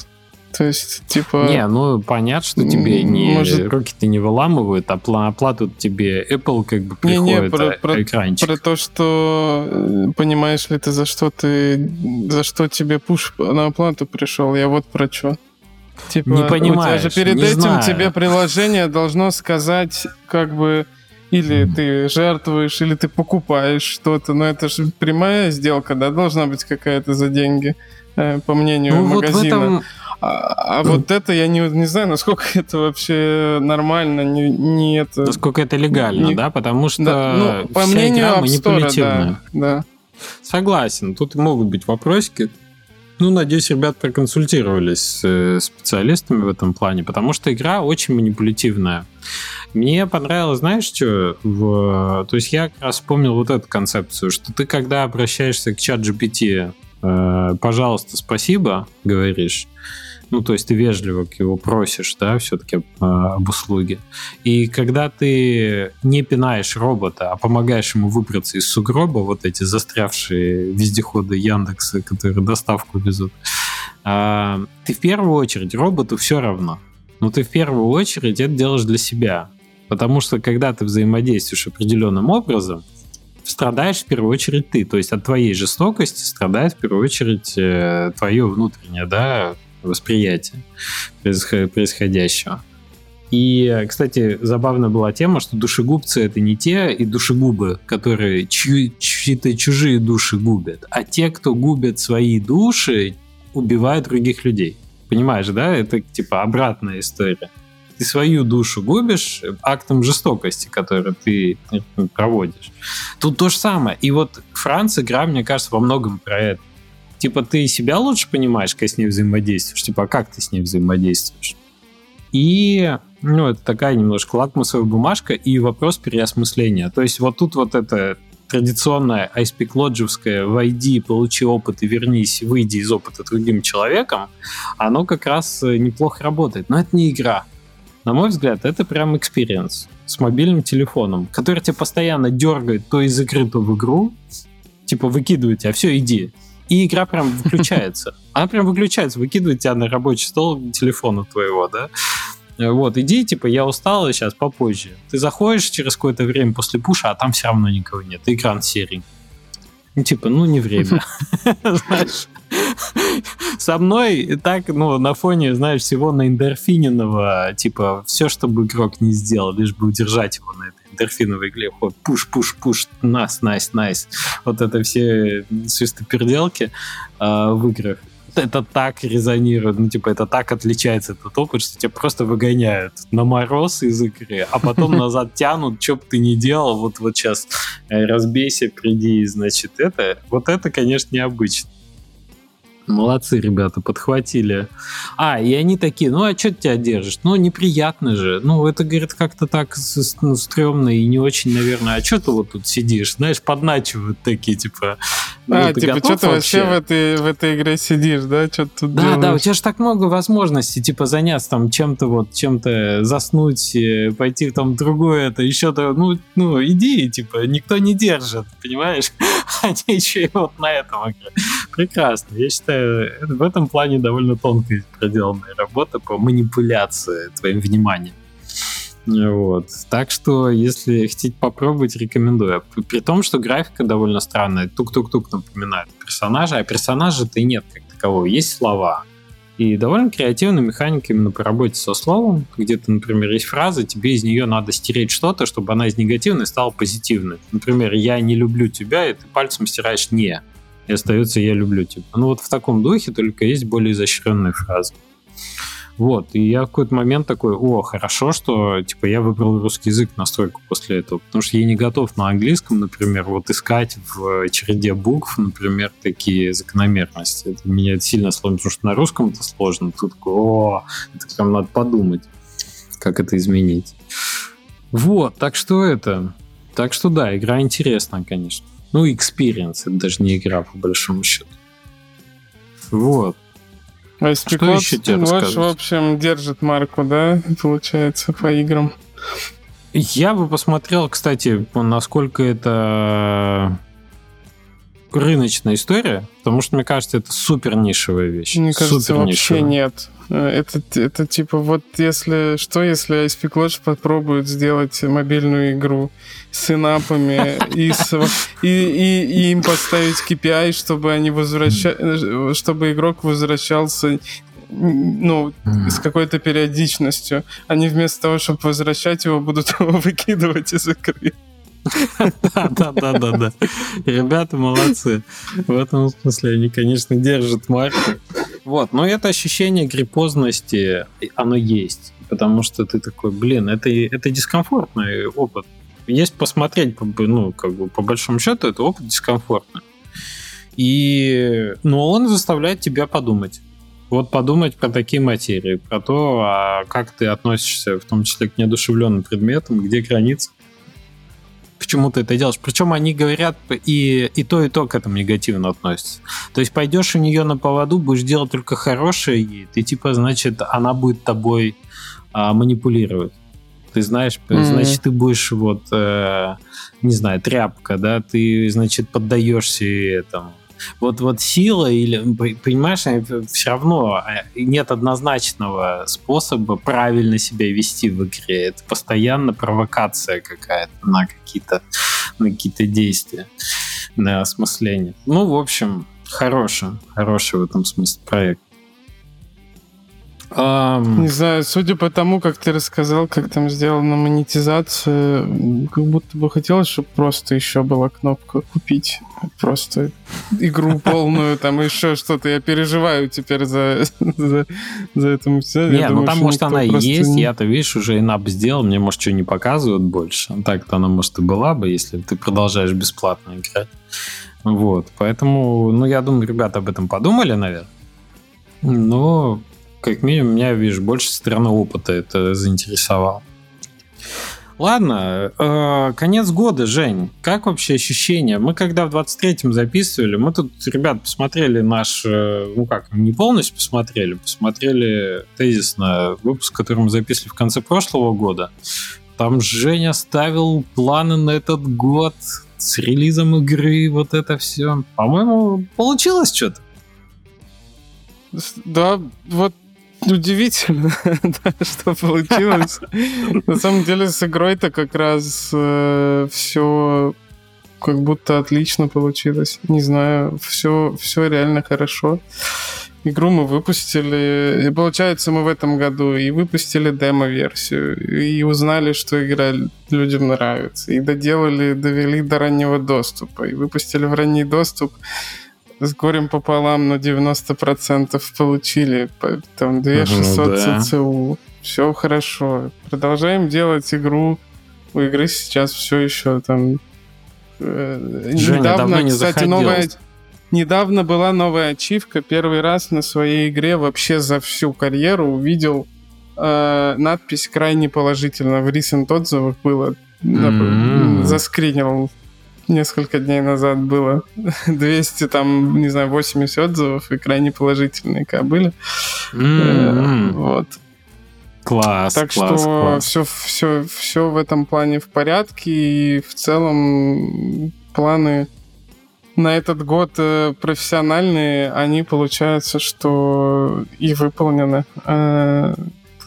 То есть, типа... Не, ну, понятно, что тебе не, Может... руки-то не выламывают, а оплату тебе Apple как бы приходит не, не, про, а, про, экранчик. Про то, что э, понимаешь ли ты, за что ты... За что тебе пуш на оплату пришел, я вот про что. Типа, не понимаешь, у тебя же перед не этим знаю. тебе приложение должно сказать, как бы, или ты жертвуешь, или ты покупаешь что-то. Но это же прямая сделка, да, должна быть какая-то за деньги, э, по мнению ну, магазина. Вот этом... А, а вот это я не, не знаю, насколько <laughs> это вообще нормально, не, не это... Насколько это легально, не... да? Потому что да, ну, по вся мнению игра манипулятивная. Да, да. Согласен, тут могут быть вопросики. Ну, надеюсь, ребят проконсультировались с э, специалистами в этом плане, потому что игра очень манипулятивная. Мне понравилось, знаешь, что? В... То есть я как раз вспомнил вот эту концепцию, что ты, когда обращаешься к чат GPT, э, пожалуйста, спасибо, говоришь, ну, то есть ты вежливо его просишь, да, все-таки э, об услуге. И когда ты не пинаешь робота, а помогаешь ему выбраться из сугроба, вот эти застрявшие вездеходы Яндекса, которые доставку везут, э, ты в первую очередь роботу все равно. Но ты в первую очередь это делаешь для себя. Потому что когда ты взаимодействуешь определенным образом, страдаешь в первую очередь ты. То есть от твоей жестокости страдает в первую очередь э, твое внутреннее, да, восприятия происходящего. И, кстати, забавная была тема, что душегубцы это не те и душегубы, которые чьи, чьи-то чужие души губят, а те, кто губят свои души, убивают других людей. Понимаешь, да? Это типа обратная история. Ты свою душу губишь актом жестокости, который ты проводишь. Тут то же самое. И вот Франция игра, мне кажется, во многом про это типа, ты себя лучше понимаешь, как с ней взаимодействуешь, типа, а как ты с ней взаимодействуешь. И, ну, это такая немножко лакмусовая бумажка и вопрос переосмысления. То есть вот тут вот это традиционное айспик-лоджевское «войди, получи опыт и вернись, выйди из опыта другим человеком», оно как раз э, неплохо работает. Но это не игра. На мой взгляд, это прям experience с мобильным телефоном, который тебя постоянно дергает то из игры, то в игру, типа выкидывает тебя, все, иди и игра прям выключается. <laughs> Она прям выключается, выкидывает тебя на рабочий стол телефона твоего, да. Вот, иди, типа, я устал, сейчас попозже. Ты заходишь через какое-то время после пуша, а там все равно никого нет. Экран серый. Ну, типа, ну, не время. <laughs> Знаешь, со мной и так, ну, на фоне, знаешь, всего на эндорфиненного, типа, все, чтобы игрок не сделал, лишь бы удержать его на этой эндорфиновой игле. Вот, пуш, пуш, пуш, нас, найс, найс. Вот это все свистоперделки э, в играх это так резонирует, ну, типа, это так отличается этот опыт, что тебя просто выгоняют на мороз из игры, а потом <laughs> назад тянут, что бы ты ни делал, вот, вот сейчас э, разбейся, приди, значит, это, вот это, конечно, необычно. Молодцы, ребята, подхватили. А, и они такие, ну а что ты тебя держишь? Ну, неприятно же. Ну, это, говорит, как-то так ну, стрёмно и не очень, наверное. А что ты вот тут сидишь? Знаешь, подначивают такие, типа... Ну, а, типа, что ты вообще в этой, в этой игре сидишь, да? Что ты тут Да, делаешь? да, у тебя же так много возможностей, типа, заняться там чем-то вот, чем-то заснуть, э, пойти там другое, это еще-то, ну, ну, иди, типа, никто не держит, понимаешь? <laughs> Они еще и вот на этом игре. Прекрасно. Я считаю, в этом плане довольно тонкая проделанная работа по манипуляции твоим вниманием. Вот. Так что, если хотите попробовать, рекомендую. При том, что графика довольно странная. Тук-тук-тук напоминает персонажа, а персонажа-то и нет как такового. Есть слова. И довольно креативная механика именно по работе со словом. Где-то, например, есть фраза, тебе из нее надо стереть что-то, чтобы она из негативной стала позитивной. Например, «я не люблю тебя», и ты пальцем стираешь «не». И остается «я люблю тебя». Ну вот в таком духе только есть более изощренные фразы. Вот, и я в какой-то момент такой, о, хорошо, что, типа, я выбрал русский язык настройку после этого, потому что я не готов на английском, например, вот искать в череде букв, например, такие закономерности. Это меня сильно сложно, потому что на русском это сложно. Тут такой, о, это прям надо подумать, как это изменить. Вот, так что это... Так что да, игра интересная, конечно. Ну, experience, это даже не игра, по большому счету. Вот. А Что еще тебе ваш, в общем, держит марку, да, получается, по играм? Я бы посмотрел, кстати, насколько это рыночная история, потому что, мне кажется, это супер нишевая вещь. Мне кажется, супер вообще нет. Это, это типа вот если... Что если ISP Lodge попробует сделать мобильную игру с инапами и, с, и, и, и им поставить KPI, чтобы они возвращали... Чтобы игрок возвращался ну, с какой-то периодичностью. Они вместо того, чтобы возвращать его, будут <laughs> его выкидывать из игры. Да, да, да, да, да. Ребята молодцы. В этом смысле они, конечно, держат марку. Вот, но это ощущение гриппозности, оно есть. Потому что ты такой, блин, это, это дискомфортный опыт. Есть посмотреть, ну, как бы, по большому счету, это опыт дискомфортный. И, но он заставляет тебя подумать. Вот подумать про такие материи, про то, а как ты относишься, в том числе к неодушевленным предметам, где границы почему ты это делаешь. Причем они говорят и, и то, и то к этому негативно относятся. То есть пойдешь у нее на поводу, будешь делать только хорошее, и ты типа, значит, она будет тобой а, манипулировать. Ты знаешь, mm-hmm. значит, ты будешь вот, э, не знаю, тряпка, да, ты, значит, поддаешься этому вот, вот сила или, понимаешь, все равно а, нет однозначного способа правильно себя вести в игре. Это постоянно провокация какая-то на какие-то на какие-то действия, на осмысление. Ну, в общем, хороший, хороший в этом смысле проект. Um... Не знаю, судя по тому, как ты рассказал, как там сделана монетизация, как будто бы хотелось, чтобы просто еще была кнопка купить. Просто игру полную, там еще что-то. Я переживаю теперь за, за, за это все. Не, ну там, может, она и есть. Я-то, видишь, уже инап сделал. Мне, может, что не показывают больше. Так-то она, может, и была бы, если ты продолжаешь бесплатно играть. Вот. Поэтому, ну, я думаю, ребята об этом подумали, наверное. Но как минимум, меня, видишь, больше стороны опыта это заинтересовало. Ладно, э, конец года, Жень. Как вообще ощущения? Мы когда в 23-м записывали, мы тут, ребят, посмотрели наш, э, ну как, не полностью посмотрели, посмотрели тезисно выпуск, который мы записывали в конце прошлого года. Там Женя ставил планы на этот год с релизом игры, вот это все. По-моему, получилось что-то. Да, вот удивительно, <laughs> что получилось. На самом деле с игрой-то как раз э, все как будто отлично получилось. Не знаю, все, все реально хорошо. Игру мы выпустили, и получается мы в этом году и выпустили демо-версию, и узнали, что игра людям нравится, и доделали, довели до раннего доступа, и выпустили в ранний доступ с горем пополам на 90% получили. Там 2600 ну, да. ЦЦУ. Все хорошо. Продолжаем делать игру. У игры сейчас все еще там... Э, Женя, недавно, не кстати, заходил. новая... Недавно была новая ачивка. Первый раз на своей игре вообще за всю карьеру увидел э, надпись крайне положительно. В recent отзывах было. Mm-hmm. Заскринил несколько дней назад было <laughs> 200, там, не знаю, 80 отзывов, и крайне положительные были. Mm-hmm. Вот. Класс, так класс, что класс. Все, все, все в этом плане в порядке, и в целом планы на этот год э, профессиональные, они получается, что и выполнены.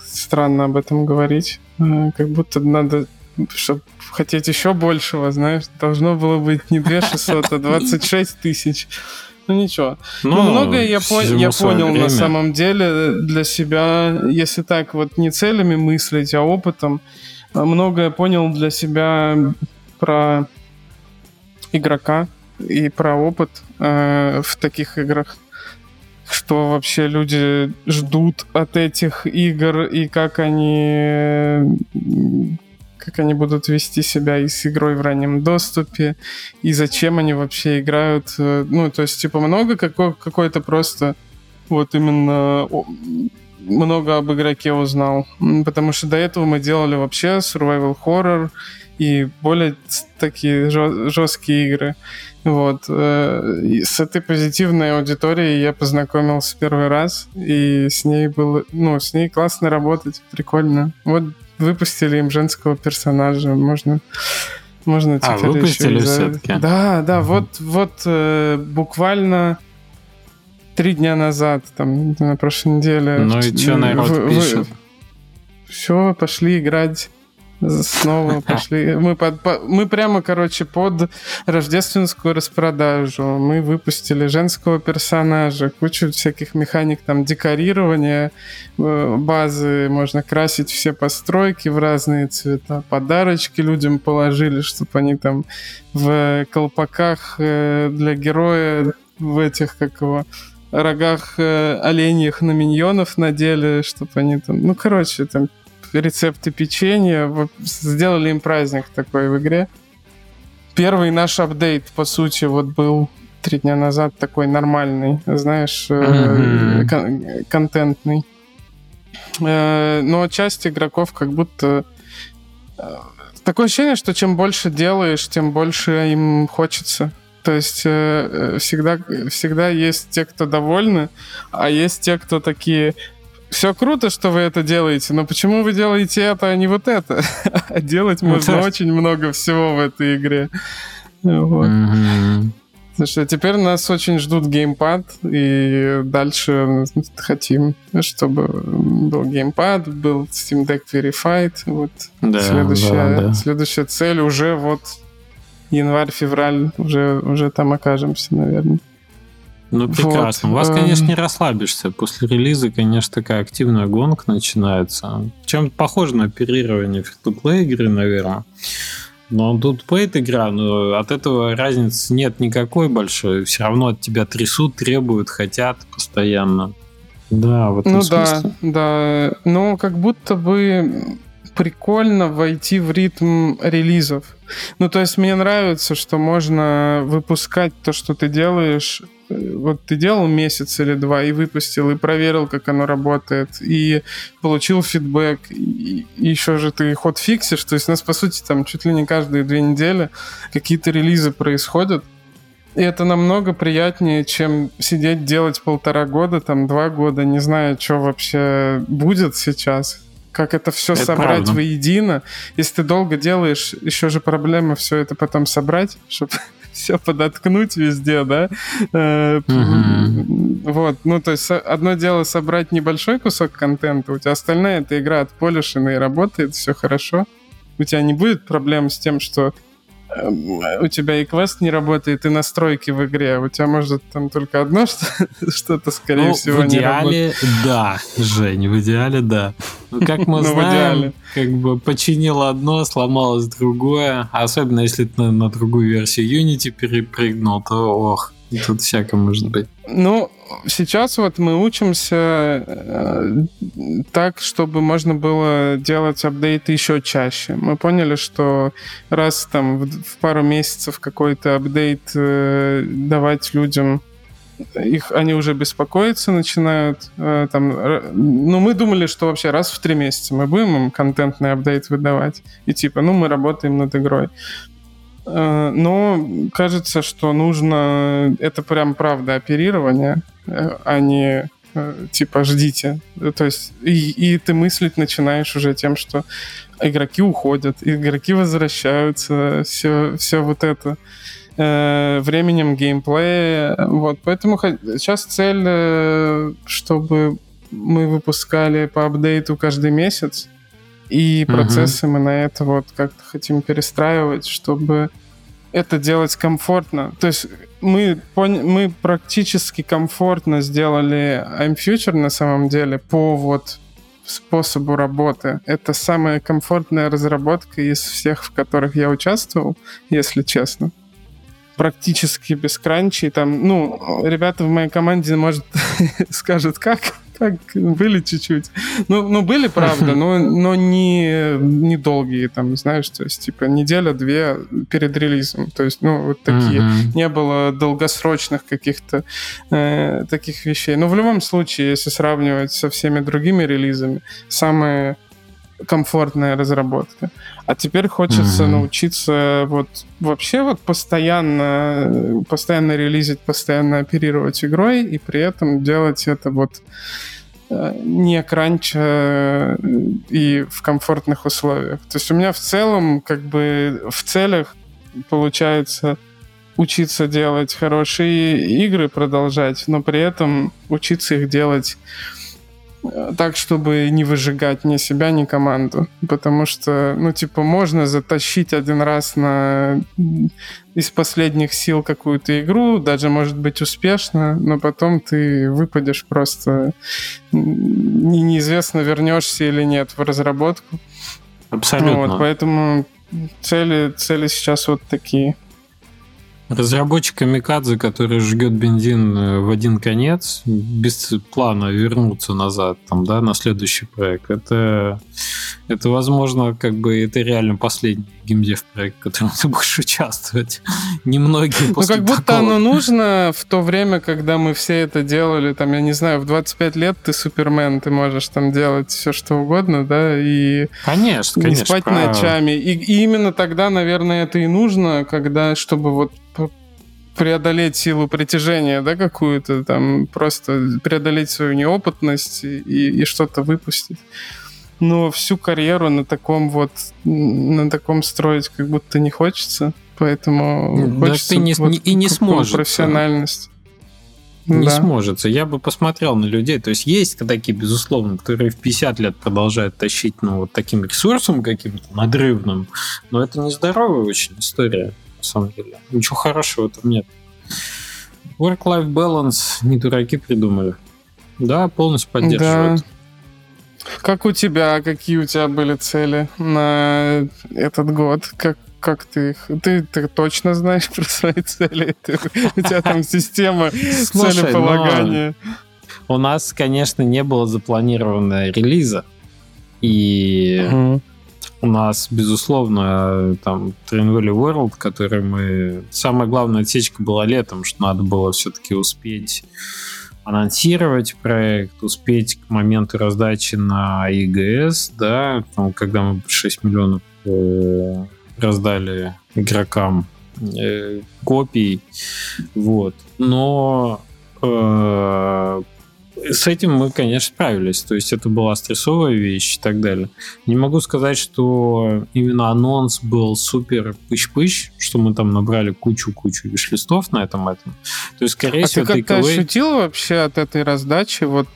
странно об этом говорить. Э, как будто надо чтобы хотеть еще большего, знаешь, должно было быть не 2 600, а 26 тысяч. Ну ничего. Ну, ну многое я, по- я понял время. на самом деле для себя, если так вот не целями мыслить, а опытом. А многое понял для себя про игрока и про опыт э, в таких играх что вообще люди ждут от этих игр и как они как они будут вести себя и с игрой в раннем доступе, и зачем они вообще играют. Э, ну, то есть, типа, много какой- какой-то просто вот именно много об игроке узнал. Потому что до этого мы делали вообще survival horror и более такие жесткие игры. Вот. Э, и с этой позитивной аудиторией я познакомился первый раз, и с ней было, ну, с ней классно работать, прикольно. Вот выпустили им женского персонажа, можно можно а, теперь выпустили еще все-таки? Да, да, угу. вот, вот э, буквально три дня назад, там, на прошлой неделе. Ну и что народ в, пишет? Все, пошли играть снова <laughs> пошли. Мы, под, по, мы прямо, короче, под рождественскую распродажу. Мы выпустили женского персонажа, кучу всяких механик, там, декорирования э, базы, можно красить все постройки в разные цвета, подарочки людям положили, чтобы они там в колпаках э, для героя в этих, как его, рогах э, оленьих на миньонов надели, чтобы они там... Ну, короче, там рецепты печенья. Сделали им праздник такой в игре. Первый наш апдейт, по сути, вот был три дня назад такой нормальный, знаешь, mm-hmm. кон- контентный. Э, но часть игроков как будто... Э, такое ощущение, что чем больше делаешь, тем больше им хочется. То есть всегда, всегда есть те, кто довольны, а есть те, кто такие, все круто, что вы это делаете, но почему вы делаете это, а не вот это? <laughs> А делать ну, можно очень много всего в этой игре. Вот. Потому что теперь нас очень ждут геймпад, и дальше хотим, чтобы был геймпад, был Steam Deck Verified. Вот да, следующая, да, да. следующая цель уже вот январь-февраль, уже, уже там окажемся, наверное. Ну, прекрасно. Вот. У вас, конечно, не расслабишься. После релиза, конечно, такая активная гонка начинается. Чем-то похоже на оперирование фри-то-плей игры, наверное. Но тут пейт игра, но от этого разницы нет никакой большой. Все равно от тебя трясут, требуют, хотят постоянно. Да, вот Ну смысле. да, да. Но как будто бы прикольно войти в ритм релизов. Ну, то есть мне нравится, что можно выпускать то, что ты делаешь. Вот ты делал месяц или два и выпустил, и проверил, как оно работает, и получил фидбэк, и еще же ты ход фиксишь. То есть у нас, по сути, там чуть ли не каждые две недели какие-то релизы происходят. И это намного приятнее, чем сидеть делать полтора года, там два года, не зная, что вообще будет сейчас как это все это собрать правда. воедино. Если ты долго делаешь, еще же проблема все это потом собрать, чтобы все подоткнуть везде, да. Угу. Вот, ну то есть одно дело собрать небольшой кусок контента, у тебя остальная эта игра отполишена и работает, все хорошо. У тебя не будет проблем с тем, что у тебя и квест не работает, и настройки в игре. У тебя может там только одно <laughs> что-то, скорее ну, всего, в идеале, да, Жень, в идеале, да. Ну, как мы <laughs> ну, знаем, как бы починил одно, сломалось другое. Особенно если ты на, на другую версию Unity перепрыгнул, то ох, Тут всякое может быть. Ну, сейчас вот мы учимся э, так, чтобы можно было делать апдейты еще чаще. Мы поняли, что раз там в, пару месяцев какой-то апдейт э, давать людям их они уже беспокоиться начинают. Э, там, ну, мы думали, что вообще раз в три месяца мы будем им контентный апдейт выдавать. И типа, ну, мы работаем над игрой. Э, но кажется, что нужно... Это прям правда оперирование, э, а не э, типа ждите. То есть и, и ты мыслить начинаешь уже тем, что игроки уходят, игроки возвращаются, все, все вот это временем геймплея. Вот, поэтому сейчас цель, чтобы мы выпускали по апдейту каждый месяц, и процессы угу. мы на это вот как-то хотим перестраивать, чтобы это делать комфортно. То есть мы, мы практически комфортно сделали I'm Future на самом деле по вот способу работы. Это самая комфортная разработка из всех, в которых я участвовал, если честно. Практически без кранчей. Там, ну, ребята в моей команде, может, <laughs> скажут, как? Так, были чуть-чуть. Ну, ну были, правда, <laughs> но, но не, не долгие, там, знаешь, то есть, типа, неделя-две перед релизом. То есть, ну, вот такие. Uh-huh. Не было долгосрочных каких-то э, таких вещей. Но в любом случае, если сравнивать со всеми другими релизами, самые комфортная разработка. А теперь хочется mm-hmm. научиться вот вообще вот постоянно, постоянно релизить, постоянно оперировать игрой и при этом делать это вот э, не кранча э, и в комфортных условиях. То есть у меня в целом как бы в целях получается учиться делать хорошие игры, продолжать, но при этом учиться их делать так, чтобы не выжигать ни себя, ни команду. Потому что, ну, типа, можно затащить один раз на из последних сил какую-то игру, даже может быть успешно, но потом ты выпадешь просто неизвестно, вернешься или нет в разработку. Абсолютно. Вот, поэтому цели, цели сейчас вот такие. Разработчик Камикадзе, который жгет бензин э, в один конец, без плана вернуться назад там, да, на следующий проект, это, это возможно, как бы, это реально последний геймдев проект, в котором ты будешь участвовать. <laughs> Немногие Ну, как будто такого... оно нужно в то время, когда мы все это делали, там, я не знаю, в 25 лет ты супермен, ты можешь там делать все, что угодно, да, и... Конечно, не конечно. спать про... ночами. И, и именно тогда, наверное, это и нужно, когда, чтобы вот преодолеть силу притяжения, да, какую-то там, просто преодолеть свою неопытность и, и что-то выпустить. Но всю карьеру на таком вот, на таком строить как будто не хочется, поэтому да хочется ты не, вот и не сможешь профессиональность. Не да. сможет. Я бы посмотрел на людей. То есть есть такие, безусловно, которые в 50 лет продолжают тащить ну, вот таким ресурсом каким-то надрывным. Но это нездоровая очень история самом деле. Ничего хорошего там нет. Work-life balance не дураки придумали. Да, полностью поддерживают. Да. Как у тебя, какие у тебя были цели на этот год? Как, как ты их... Ты, ты точно знаешь про свои цели? Ты, у тебя там система целеполагания. У нас, конечно, не было запланированного релиза. И угу у нас, безусловно, там Train Valley World, который мы... Самая главная отсечка была летом, что надо было все-таки успеть анонсировать проект, успеть к моменту раздачи на ЕГС, да, там, когда мы 6 миллионов э, раздали игрокам э, копий, вот. Но э, с этим мы, конечно, справились. То есть это была стрессовая вещь и так далее. Не могу сказать, что именно анонс был супер пыщ-пыщ, что мы там набрали кучу-кучу виш-листов на этом этом. То есть, скорее а всего, ты как-то ощутил вообще от этой раздачи вот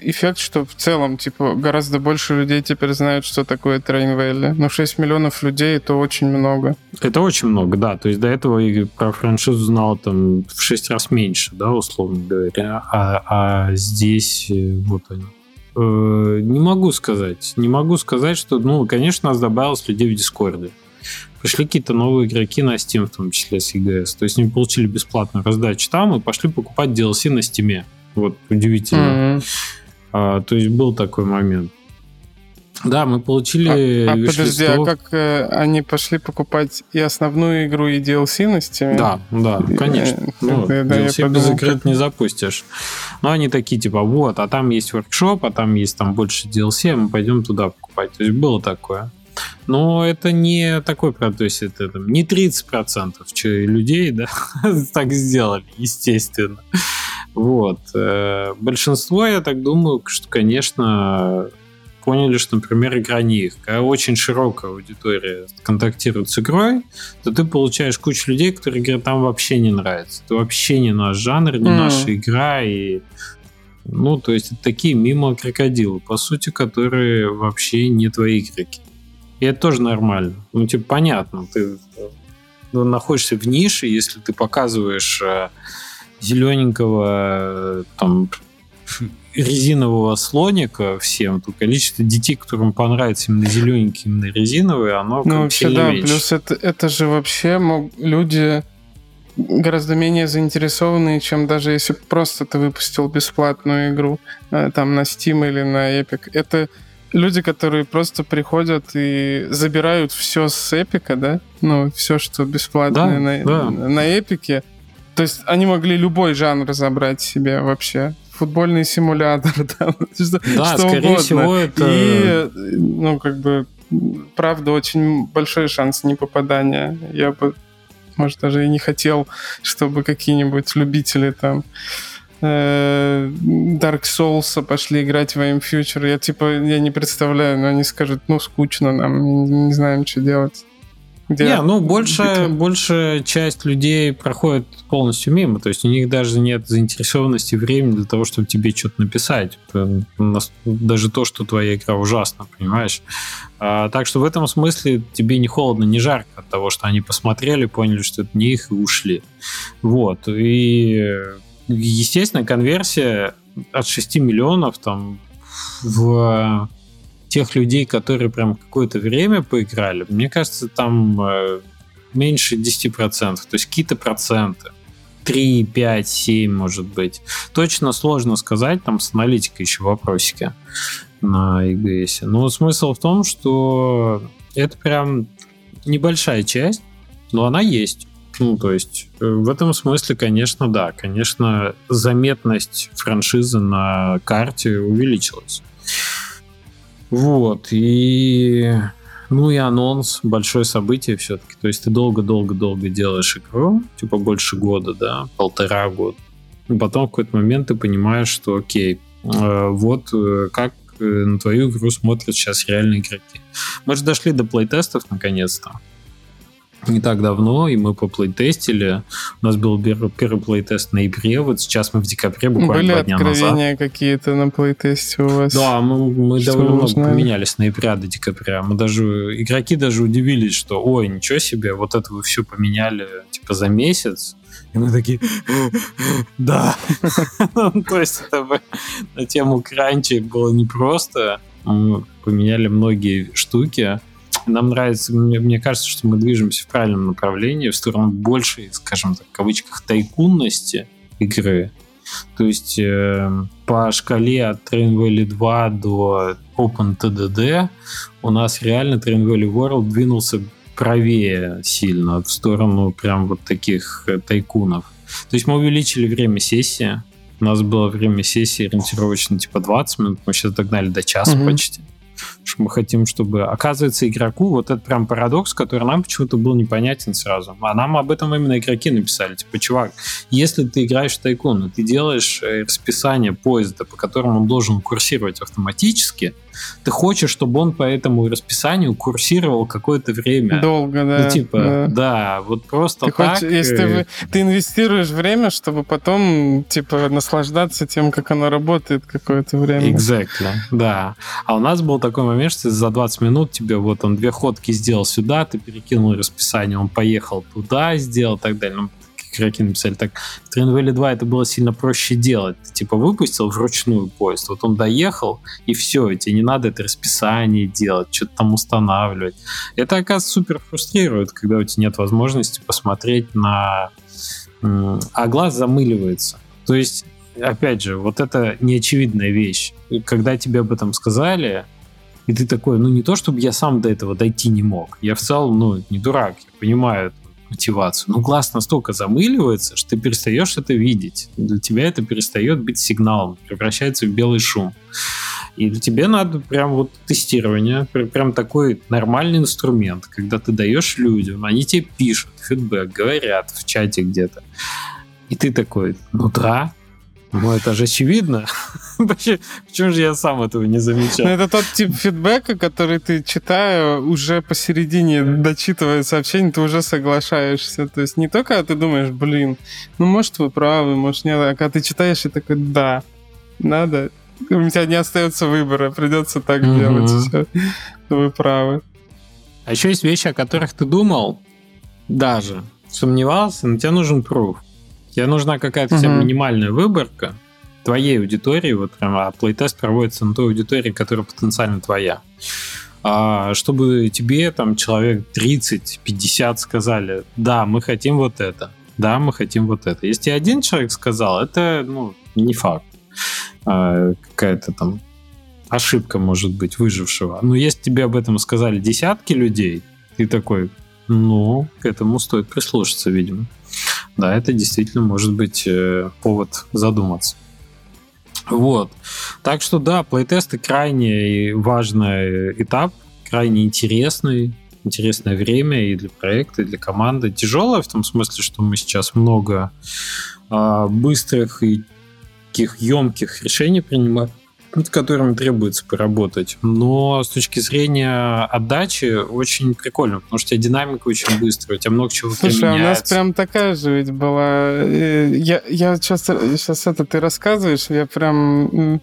эффект, что в целом, типа, гораздо больше людей теперь знают, что такое Train Valley. Но 6 миллионов людей — это очень много. Это очень много, да. То есть до этого я про франшизу знал там в 6 раз меньше, да, условно говоря. А, а здесь э, вот они. Э, не могу сказать. Не могу сказать, что, ну, конечно, нас добавилось людей в Дискорде. Пришли какие-то новые игроки на Steam, в том числе с EGS. То есть они получили бесплатную раздачу там и пошли покупать DLC на Steam. Вот удивительно. Mm-hmm. А, то есть был такой момент. Да, мы получили. А, а подожди, а как э, они пошли покупать и основную игру, и DLC на Steam? Да, да, конечно. Э, <laughs> ну, да, DLC без игры не запустишь. Но они такие, типа, вот, а там есть воркшоп, а там есть там больше DLC, а мы пойдем туда покупать. То есть было такое. Но это не такой, то есть это там, не 30% людей, да, <laughs> так сделали, естественно. Вот. Э, большинство, я так думаю, что, конечно, поняли, что, например, игра не их. Когда очень широкая аудитория контактирует с игрой, то ты получаешь кучу людей, которые говорят, там вообще не нравится. Это вообще не наш жанр, не mm. наша игра, и Ну, то есть такие мимо крокодилы, по сути, которые вообще не твои игроки. И это тоже нормально. Ну, типа, понятно, ты ну, находишься в нише, если ты показываешь э, зелененького э, там резинового слоника всем, то количество детей, которым понравится именно зелененький, именно резиновый, оно ну, вообще, да, меньше. плюс это, это же вообще мог, люди гораздо менее заинтересованные, чем даже если просто ты выпустил бесплатную игру э, там на Steam или на Epic. Это люди, которые просто приходят и забирают все с Эпика, да? Ну, все, что бесплатное да, на, да. на Эпике. То есть они могли любой жанр забрать себе вообще. Футбольный симулятор, <laughs> там, да, что скорее угодно. всего это... И, ну, как бы, правда, очень большой шанс непопадания. Я бы может, даже и не хотел, чтобы какие-нибудь любители там э, Dark Souls пошли играть в Aim Future. Я типа, я не представляю, но они скажут, ну, скучно нам, не, не знаем, что делать. Где не, ну больше, большая часть людей проходит полностью мимо, то есть у них даже нет заинтересованности времени для того, чтобы тебе что-то написать. Даже то, что твоя игра ужасна, понимаешь? А, так что в этом смысле тебе не холодно, не жарко от того, что они посмотрели, поняли, что это не их и ушли. Вот. И, естественно, конверсия от 6 миллионов там в тех людей, которые прям какое-то время поиграли, мне кажется, там э, меньше 10%, то есть какие-то проценты. 3, 5, 7, может быть. Точно сложно сказать, там с аналитикой еще вопросики на EGS. Но смысл в том, что это прям небольшая часть, но она есть. Ну, то есть э, в этом смысле, конечно, да, конечно, заметность франшизы на карте увеличилась. Вот, и... Ну и анонс, большое событие все-таки. То есть ты долго-долго-долго делаешь игру, типа больше года, да, полтора года. И потом в какой-то момент ты понимаешь, что окей, э, вот э, как э, на твою игру смотрят сейчас реальные игроки. Мы же дошли до плейтестов наконец-то не так давно, и мы поплейтестили. У нас был первый плейтест в ноябре, вот сейчас мы в декабре, буквально Были два дня назад. откровения какие-то на плейтесте у вас? Да, мы, мы довольно много узнали? поменялись с ноября до декабря. Мы даже, игроки даже удивились, что, ой, ничего себе, вот это вы все поменяли, типа, за месяц. И мы такие, да. <laughs> Ну, то есть это на тему кранчи было непросто. Мы поменяли многие штуки нам нравится, мне, мне кажется, что мы движемся в правильном направлении, в сторону большей, скажем так, в кавычках, тайкунности игры. То есть э, по шкале от Train Valley 2 до OpenTDD у нас реально Train Valley World двинулся правее сильно, в сторону прям вот таких э, тайкунов. То есть мы увеличили время сессии. У нас было время сессии ориентировочно типа 20 минут, мы сейчас догнали до часа угу. почти что мы хотим, чтобы... Оказывается, игроку вот этот прям парадокс, который нам почему-то был непонятен сразу. А нам об этом именно игроки написали. Типа, чувак, если ты играешь в тайкун, и ты делаешь э, расписание поезда, по которому он должен курсировать автоматически, ты хочешь, чтобы он по этому расписанию курсировал какое-то время. Долго, да. Ну, типа, да, да вот просто ты так. Хочешь, если ты, э, ты инвестируешь время, чтобы потом, типа, наслаждаться тем, как оно работает какое-то время. Exactly, да. А у нас был такой что за 20 минут тебе вот он две ходки сделал сюда, ты перекинул расписание, он поехал туда, сделал и так далее. Ну, игроки написали так. В Train Valley 2 это было сильно проще делать. Ты типа выпустил вручную поезд, вот он доехал, и все, тебе не надо это расписание делать, что-то там устанавливать. Это, оказывается, супер фрустрирует, когда у тебя нет возможности посмотреть на... А глаз замыливается. То есть, опять же, вот это неочевидная вещь. Когда тебе об этом сказали, и ты такой, ну не то, чтобы я сам до этого дойти не мог. Я в целом, ну, не дурак, я понимаю мотивацию. Но глаз настолько замыливается, что ты перестаешь это видеть. Для тебя это перестает быть сигналом, превращается в белый шум. И тебе надо прям вот тестирование, прям такой нормальный инструмент, когда ты даешь людям, они тебе пишут фидбэк, говорят в чате где-то. И ты такой, ну да, ну, это же очевидно. <laughs> <laughs> Почему же я сам этого не замечал? Ну, это тот тип фидбэка, который ты, читая, уже посередине, дочитывая сообщение, ты уже соглашаешься. То есть не только ты думаешь, блин, ну, может, вы правы, может, нет, а когда ты читаешь, и такой, да. надо. У тебя не остается выбора, придется так угу. делать. Все. Вы правы. А еще есть вещи, о которых ты думал, даже сомневался, но тебе нужен пруф. Тебе нужна какая-то угу. минимальная выборка твоей аудитории, вот прям, а плейтест проводится на той аудитории, которая потенциально твоя. А чтобы тебе там человек 30-50 сказали, да, мы хотим вот это, да, мы хотим вот это. Если один человек сказал, это ну, не факт. А, какая-то там ошибка может быть выжившего. Но если тебе об этом сказали десятки людей, ты такой, ну, к этому стоит прислушаться, видимо. Да, это действительно может быть э, повод задуматься. Вот. Так что да, плейтесты крайне важный этап, крайне интересный, интересное время и для проекта, и для команды. Тяжелое в том смысле, что мы сейчас много э, быстрых и таких емких решений принимаем над которыми требуется поработать. Но с точки зрения отдачи очень прикольно, потому что динамика очень быстрая, у тебя много чего Слушай, а у нас прям такая же ведь была. Э, я, я сейчас, сейчас это ты рассказываешь, я прям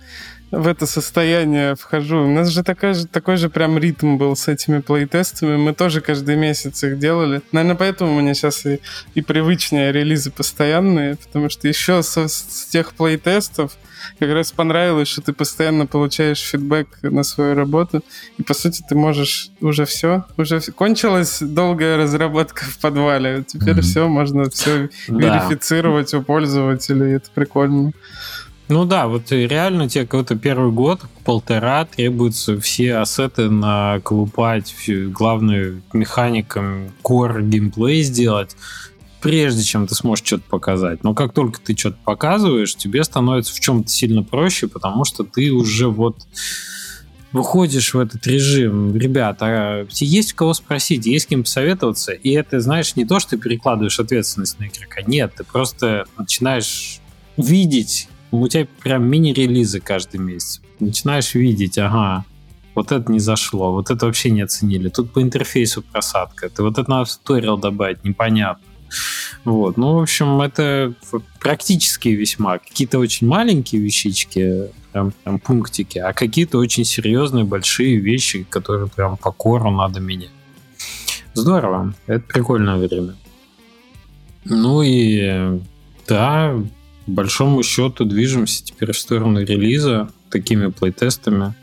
в это состояние вхожу. У нас же, такой же такой же прям ритм был с этими плейтестами. Мы тоже каждый месяц их делали. Наверное, поэтому у меня сейчас и, и привычнее релизы постоянные, потому что еще со, с тех плейтестов как раз понравилось, что ты постоянно получаешь фидбэк на свою работу, и по сути ты можешь уже все, уже кончилась долгая разработка в подвале, теперь mm-hmm. все, можно все да. верифицировать у пользователей, это прикольно. Ну да, вот реально тебе какой-то первый год, полтора, требуются все ассеты наколупать, главное механикам core геймплей сделать, прежде чем ты сможешь что-то показать. Но как только ты что-то показываешь, тебе становится в чем-то сильно проще, потому что ты уже вот выходишь в этот режим, ребята, а есть кого спросить, есть с кем посоветоваться, и это, знаешь, не то, что ты перекладываешь ответственность на игрока, нет, ты просто начинаешь видеть, у тебя прям мини-релизы каждый месяц, начинаешь видеть, ага, вот это не зашло, вот это вообще не оценили, тут по интерфейсу просадка, ты вот это надо в добавить, непонятно. Вот. Ну, в общем, это практические весьма. Какие-то очень маленькие вещички, прям, прям пунктики, а какие-то очень серьезные, большие вещи, которые прям по кору надо менять. Здорово. Это прикольное время. Ну и да, большому счету движемся теперь в сторону релиза такими плейтестами.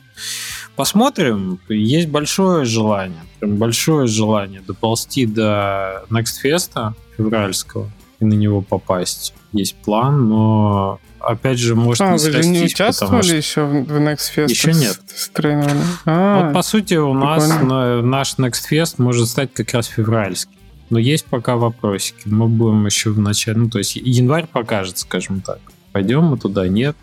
Посмотрим. Есть большое желание, прям большое желание доползти до Next февральского и на него попасть. Есть план, но опять же, может а, не вы же не участвовали что... еще в Next Fest? Еще нет. А, вот по сути у нас на, наш Next Fest может стать как раз февральский. Но есть пока вопросики. Мы будем еще в начале, ну то есть январь покажет, скажем так. Пойдем мы туда, нет.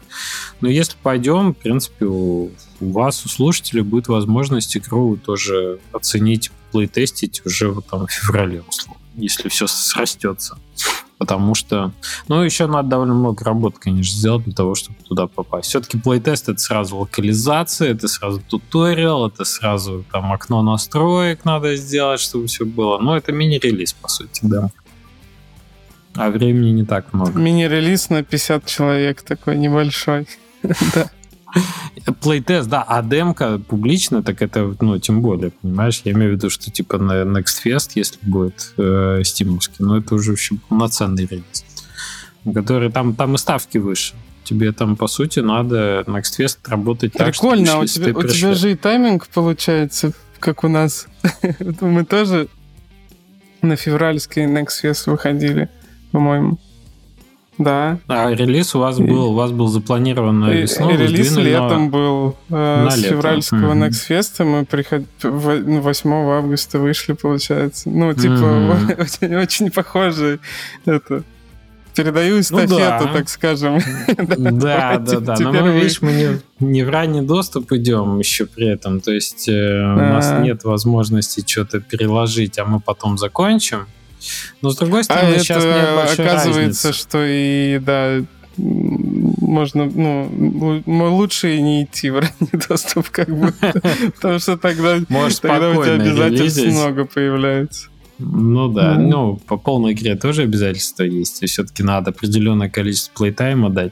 Но если пойдем, в принципе, у, у вас, у слушателей будет возможность игру тоже оценить, плейтестить уже вот там в феврале, если все срастется. Потому что, ну, еще надо довольно много работы, конечно, сделать для того, чтобы туда попасть. Все-таки плейтест это сразу локализация, это сразу туториал, это сразу там окно настроек надо сделать, чтобы все было. Ну, это мини-релиз, по сути, да. А времени не так много. Мини-релиз на 50 человек такой небольшой. <laughs> Да. Плейтест, да, а демка публично, так это, ну, тем более, понимаешь? Я имею в виду, что типа на Next Fest, если будет э, стимовский, но это уже вообще полноценный релиз, который там, там и ставки выше. Тебе там, по сути, надо Next Fest работать так, Прикольно, что... Прикольно, у, тебя, у тебя же и тайминг получается, как у нас. <laughs> Мы тоже на февральский Next Fest выходили, по-моему. Да. А релиз у вас был, у вас был запланирован на весну? Релиз летом был. Э, на с лето. февральского mm-hmm. Next Fest мы приход... 8 ну, августа вышли, получается. Ну, типа, mm-hmm. <laughs> очень, очень похоже это. Передаю эстафету, ну, да. так скажем. <laughs> Да, <laughs> да, да. Но мы, видишь, мы не, не в ранний доступ идем еще при этом. То есть э, у нас а. нет возможности что-то переложить, а мы потом закончим. Но с другой стороны, а сейчас это нет большой оказывается, разницы. что и да, можно, ну, лучше и не идти в ранний <laughs> доступ, как бы, <laughs> потому что тогда, тогда у тебя обязательств много появляется. Ну да, ну, по полной игре тоже обязательства есть, и все-таки надо определенное количество плейтайма дать.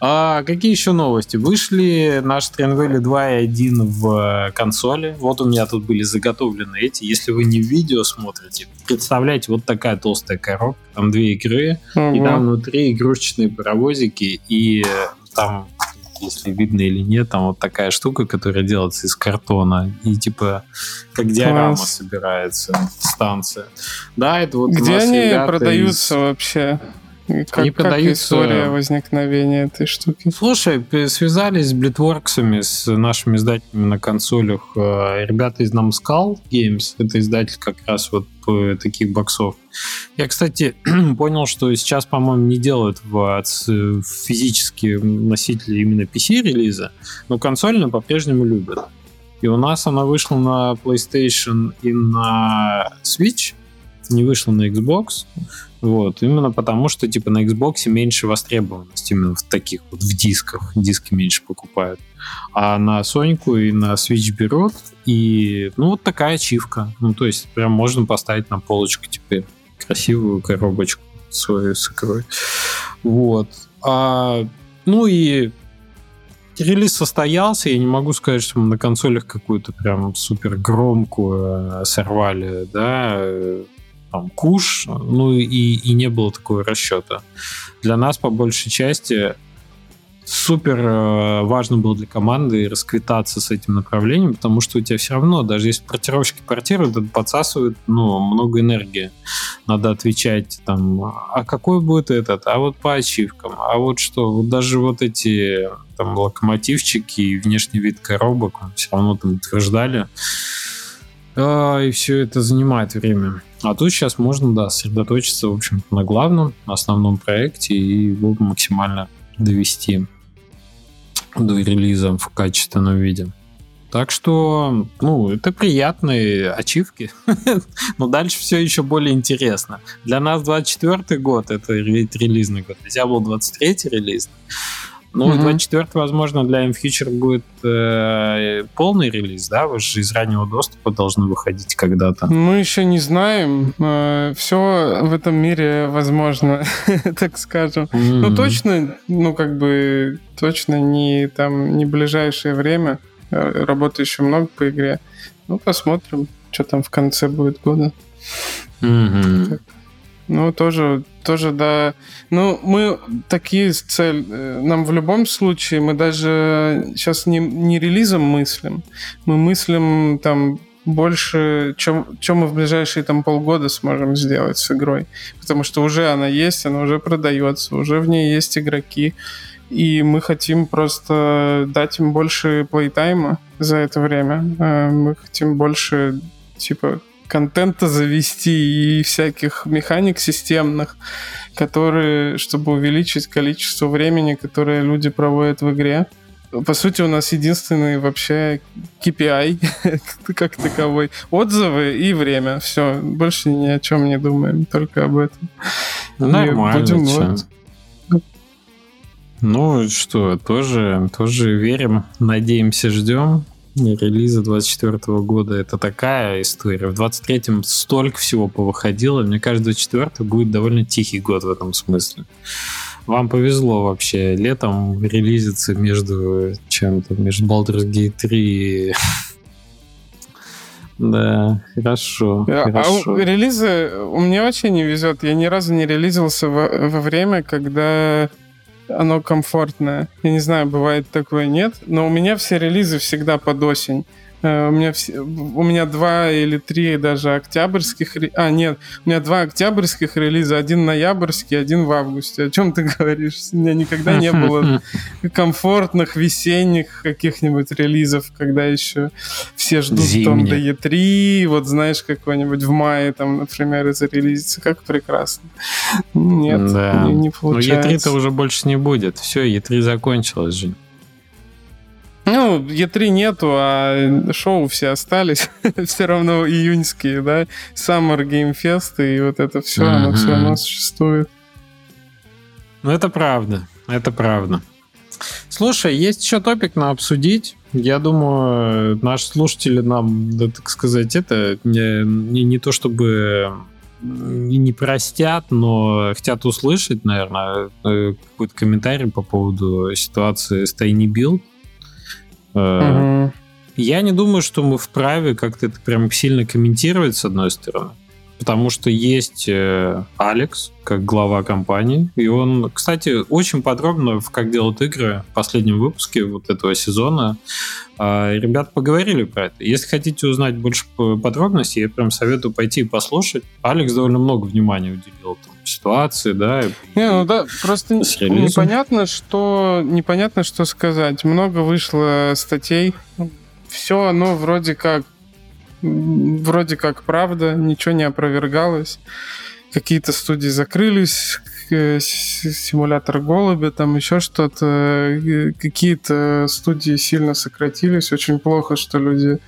А какие еще новости? Вышли наши Trend 2 и 1 в э, консоли. Вот у меня тут были заготовлены эти. Если вы не видео смотрите, представляете, вот такая толстая коробка, там две игры, угу. и там внутри игрушечные паровозики, и э, там если видно или нет, там вот такая штука, которая делается из картона, и типа как диорама Класс. собирается станция. Да, это вот Где они продаются из... вообще? Как, Они как продаются... история возникновения этой штуки? Слушай, связались с Blitworks'ами, с нашими издателями на консолях. Э, ребята из Namskull Games, это издатель как раз вот таких боксов. Я, кстати, <clears throat> понял, что сейчас, по-моему, не делают в, в физические носители именно PC-релиза, но консольно по-прежнему любят. И у нас она вышла на PlayStation и на Switch, не вышла на Xbox. Вот, именно потому, что типа на Xbox меньше востребованность именно в таких вот в дисках, диски меньше покупают. А на Соньку и на Switch берут, и ну вот такая ачивка. Ну то есть прям можно поставить на полочку теперь красивую коробочку свою с игрой. Вот. А, ну и релиз состоялся, я не могу сказать, что мы на консолях какую-то прям супер громкую э, сорвали, да, там, куш, ну и, и не было такого расчета. Для нас, по большей части, супер э, важно было для команды расквитаться с этим направлением, потому что у тебя все равно, даже если портировщики портируют, это подсасывает ну, много энергии. Надо отвечать там, а какой будет этот, а вот по ачивкам, а вот что, вот даже вот эти там локомотивчики и внешний вид коробок все равно там утверждали. И все это занимает время. А тут сейчас можно, да, сосредоточиться, в общем на главном, основном проекте и его максимально довести до релиза в качественном виде. Так что, ну, это приятные ачивки, <laughs> но дальше все еще более интересно. Для нас 24 год, это релизный год, хотя был 23 релизный. Ну, угу. 24 возможно, для M-Future будет э, полный релиз, да? Вы же из раннего доступа должны выходить когда-то. Мы еще не знаем. Э, все в этом мире возможно, <laughs> так скажем. Mm-hmm. Ну, точно, ну, как бы, точно не там, не ближайшее время. Э, работы еще много по игре. Ну, посмотрим, что там в конце будет года. Mm-hmm. Ну, тоже, тоже, да. Ну, мы такие цель. Э, нам в любом случае, мы даже сейчас не, не релизом мыслим. Мы мыслим там больше, чем, чем мы в ближайшие там полгода сможем сделать с игрой. Потому что уже она есть, она уже продается, уже в ней есть игроки. И мы хотим просто дать им больше плейтайма за это время. Э, мы хотим больше, типа, контента завести и всяких механик системных, которые, чтобы увеличить количество времени, которое люди проводят в игре. По сути, у нас единственный вообще KPI <laughs> как таковой. Отзывы и время. Все, больше ни о чем не думаем, только об этом. Нормально. Будем вот... Ну что, тоже, тоже верим, надеемся, ждем релиза 24 года это такая история. В 23-м столько всего повыходило. Мне кажется, 24 будет довольно тихий год в этом смысле. Вам повезло вообще. Летом релизится между чем-то, между Baldur's Gate 3 и <laughs> да, хорошо. А, хорошо. А релизы у меня вообще не везет. Я ни разу не релизился во, во время, когда оно комфортное. Я не знаю, бывает такое, нет, но у меня все релизы всегда под осень. Э, у меня, все, у меня два или три даже октябрьских... А, нет, у меня два октябрьских релиза, один ноябрьский, один в августе. О чем ты <laughs> говоришь? У меня никогда не было комфортных весенних каких-нибудь релизов, когда еще все ждут Зимний. там до E3, вот знаешь, какой-нибудь в мае там, например, это релизится. Как прекрасно. Нет, да. не, не получается. Ну, E3-то уже больше не будет. Все, E3 закончилось, же. Ну, Е3 нету, а шоу все остались. <laughs> все равно июньские, да? Summer Game Fest и вот это все, mm-hmm. оно все равно существует. Ну, это правда. Это правда. Слушай, есть еще топик на обсудить. Я думаю, наши слушатели нам, да, так сказать, это не, не, не то чтобы не простят, но хотят услышать, наверное, э, какой-то комментарий по поводу ситуации с Tiny Build. Угу. Я не думаю, что мы вправе как-то это прям сильно комментировать, с одной стороны. Потому что есть э, Алекс, как глава компании, и он, кстати, очень подробно в «Как делают игры» в последнем выпуске вот этого сезона э, ребят поговорили про это. Если хотите узнать больше подробностей, я прям советую пойти и послушать. Алекс довольно много внимания уделил ситуации, да. Не, ну да, просто непонятно, что непонятно, что сказать. Много вышло статей. Все оно вроде как вроде как правда, ничего не опровергалось. Какие-то студии закрылись, симулятор голубя, там еще что-то. Э, какие-то студии сильно сократились. Очень плохо, что люди...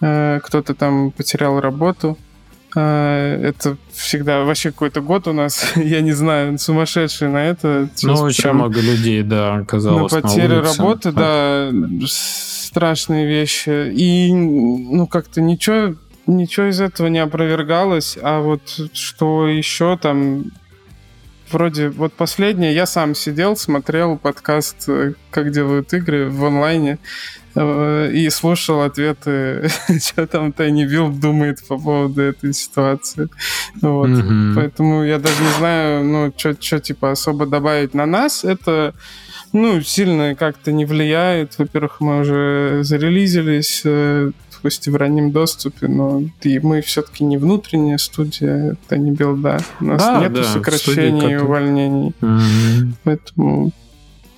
Э, кто-то там потерял работу. Э, это всегда вообще какой-то год у нас, <laughs> я не знаю, сумасшедший на это. Ну, очень много людей, да, оказалось на потерю на работы, да, страшные вещи. И, ну, как-то ничего, ничего из этого не опровергалось. А вот что еще там вроде вот последнее, я сам сидел, смотрел подкаст «Как делают игры» в онлайне э, и слушал ответы, <laughs> что там Тайни Билд думает по поводу этой ситуации. Вот. Mm-hmm. Поэтому я даже не знаю, ну, что типа особо добавить на нас. Это ну, сильно как-то не влияет. Во-первых, мы уже зарелизились, э, пусть и в раннем доступе, но и мы все-таки не внутренняя студия, это не билда. У нас да, нет да, сокращений и увольнений. Угу. Поэтому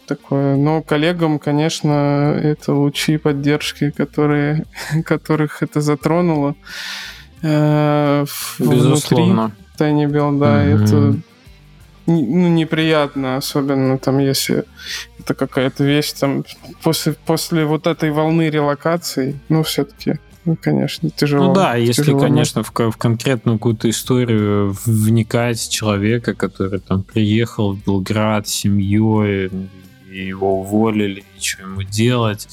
такое. Но коллегам, конечно, это лучи поддержки, которые, <laughs> которых это затронуло. Э, Безусловно. Tiny Build, да, mm это ну, неприятно, особенно там, если это какая-то вещь там после, после вот этой волны релокаций, ну, все-таки ну, конечно, тяжело. Ну да, если, тяжело, конечно, в, в конкретную какую-то историю вникать человека, который там приехал в Белград с семьей, и его уволили, ничего ему делать.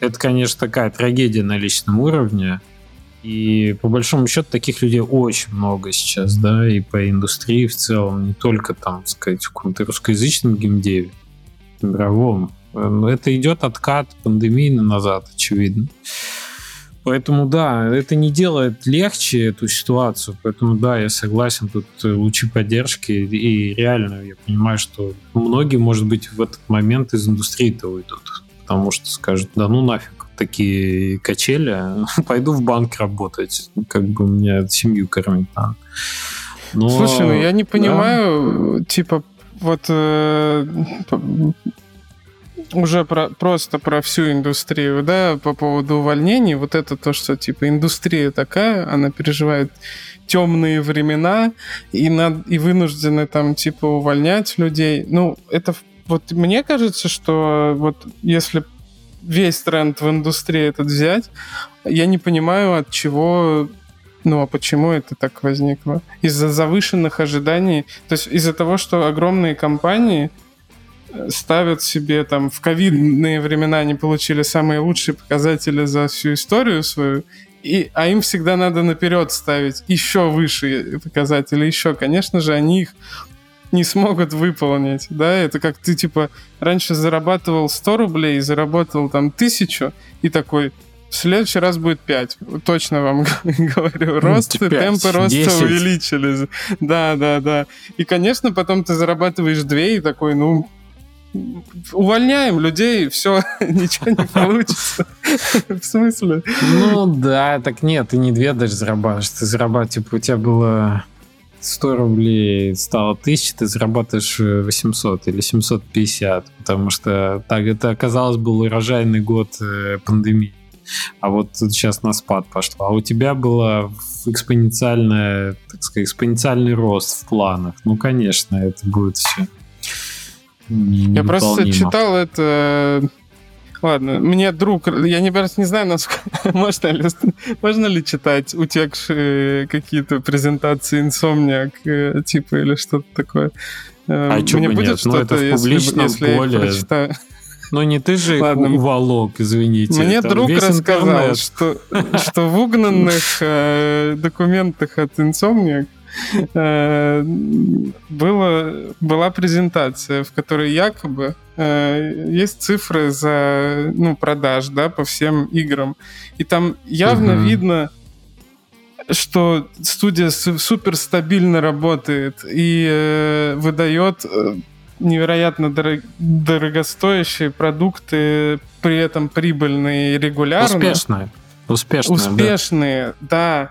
Это, конечно, такая трагедия на личном уровне. И по большому счету таких людей очень много сейчас, да, и по индустрии в целом, не только там, сказать, в каком-то русскоязычном геймдеве, мировом. Но это идет откат пандемийно назад, очевидно. Поэтому, да, это не делает легче эту ситуацию. Поэтому, да, я согласен, тут лучи поддержки. И реально я понимаю, что многие, может быть, в этот момент из индустрии-то уйдут. Потому что скажут, да ну нафиг, такие качели, <laughs> пойду в банк работать, как бы мне семью кормить надо. Но, Слушай, ну я не понимаю, да. типа, вот э, уже про, просто про всю индустрию, да, по поводу увольнений, вот это то, что, типа, индустрия такая, она переживает темные времена и, над, и вынуждены там, типа, увольнять людей. Ну, это вот мне кажется, что вот если весь тренд в индустрии этот взять, я не понимаю, от чего ну а почему это так возникло? Из-за завышенных ожиданий, то есть из-за того, что огромные компании ставят себе там в ковидные времена они получили самые лучшие показатели за всю историю свою, и, а им всегда надо наперед ставить еще выше показатели, еще, конечно же, они их не смогут выполнить, да, это как ты, типа, раньше зарабатывал 100 рублей, заработал там тысячу, и такой, в следующий раз будет 5. Точно вам <laughs> говорю. Рост, 5, темпы роста 10. увеличились. Да, да, да. И, конечно, потом ты зарабатываешь 2 и такой, ну, увольняем людей, все, <laughs> ничего не получится. <laughs> В смысле? Ну да, так нет, ты не две даже зарабатываешь, ты зарабатываешь, типа у тебя было 100 рублей стало 1000, ты зарабатываешь 800 или 750, потому что так это оказалось был урожайный год э, пандемии. А вот сейчас на спад пошло. А у тебя было экспоненциальная, так сказать, экспоненциальный рост в планах. Ну, конечно, это будет все. Я просто читал это Ладно, мне друг, я не, не знаю, насколько <laughs> можно ли, можно ли читать утекшие какие-то презентации инсомниак, э, типа, или что-то такое. Э, а мне будет нет? что-то, ну, если, если я прочитаю? Ну не ты же Ладно. уволок, извините. Мне друг рассказал, что, что в угнанных э, документах от Insomniac э, было, была презентация, в которой якобы э, есть цифры за ну, продаж да, по всем играм. И там явно угу. видно, что студия супер стабильно работает и э, выдает э, невероятно дорог, дорогостоящие продукты, при этом прибыльные и регулярно. Успешные. Успешные, Успешные, да. да.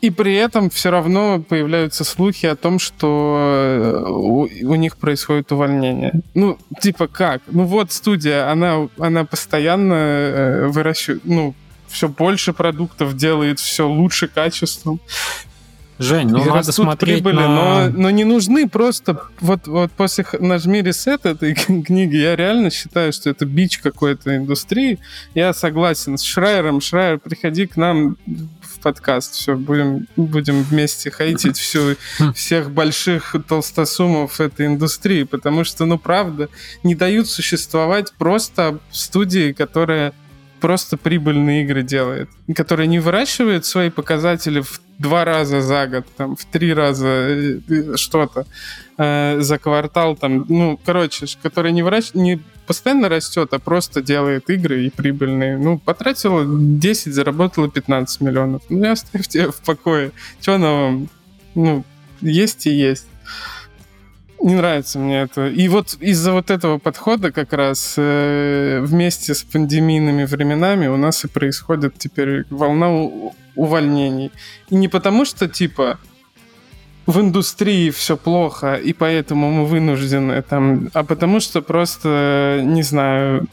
И при этом все равно появляются слухи о том, что э, у, у них происходит увольнение. Ну, типа как? Ну вот студия, она, она постоянно э, выращивает, ну, все больше продуктов делает, все лучше качеством. Жень, ну надо смотреть прибыли, на... но, но не нужны просто... Вот, вот после «Нажми ресет» этой <laughs> книги я реально считаю, что это бич какой-то индустрии. Я согласен с Шрайером. Шрайер, приходи к нам в подкаст. Все, будем, будем вместе хейтить всю, <laughs> всех больших толстосумов этой индустрии, потому что, ну, правда, не дают существовать просто студии, которые просто прибыльные игры делает, которая не выращивает свои показатели в два раза за год, там, в три раза э, э, что-то э, за квартал, там, ну, короче, которая не выращивает, не постоянно растет, а просто делает игры и прибыльные. Ну, потратила 10, заработала 15 миллионов. Ну, и оставьте в покое. Что она вам? Ну, есть и есть. Не нравится мне это. И вот из-за вот этого подхода как раз э, вместе с пандемийными временами у нас и происходит теперь волна увольнений. И не потому, что типа в индустрии все плохо, и поэтому мы вынуждены там, а потому что просто, не знаю,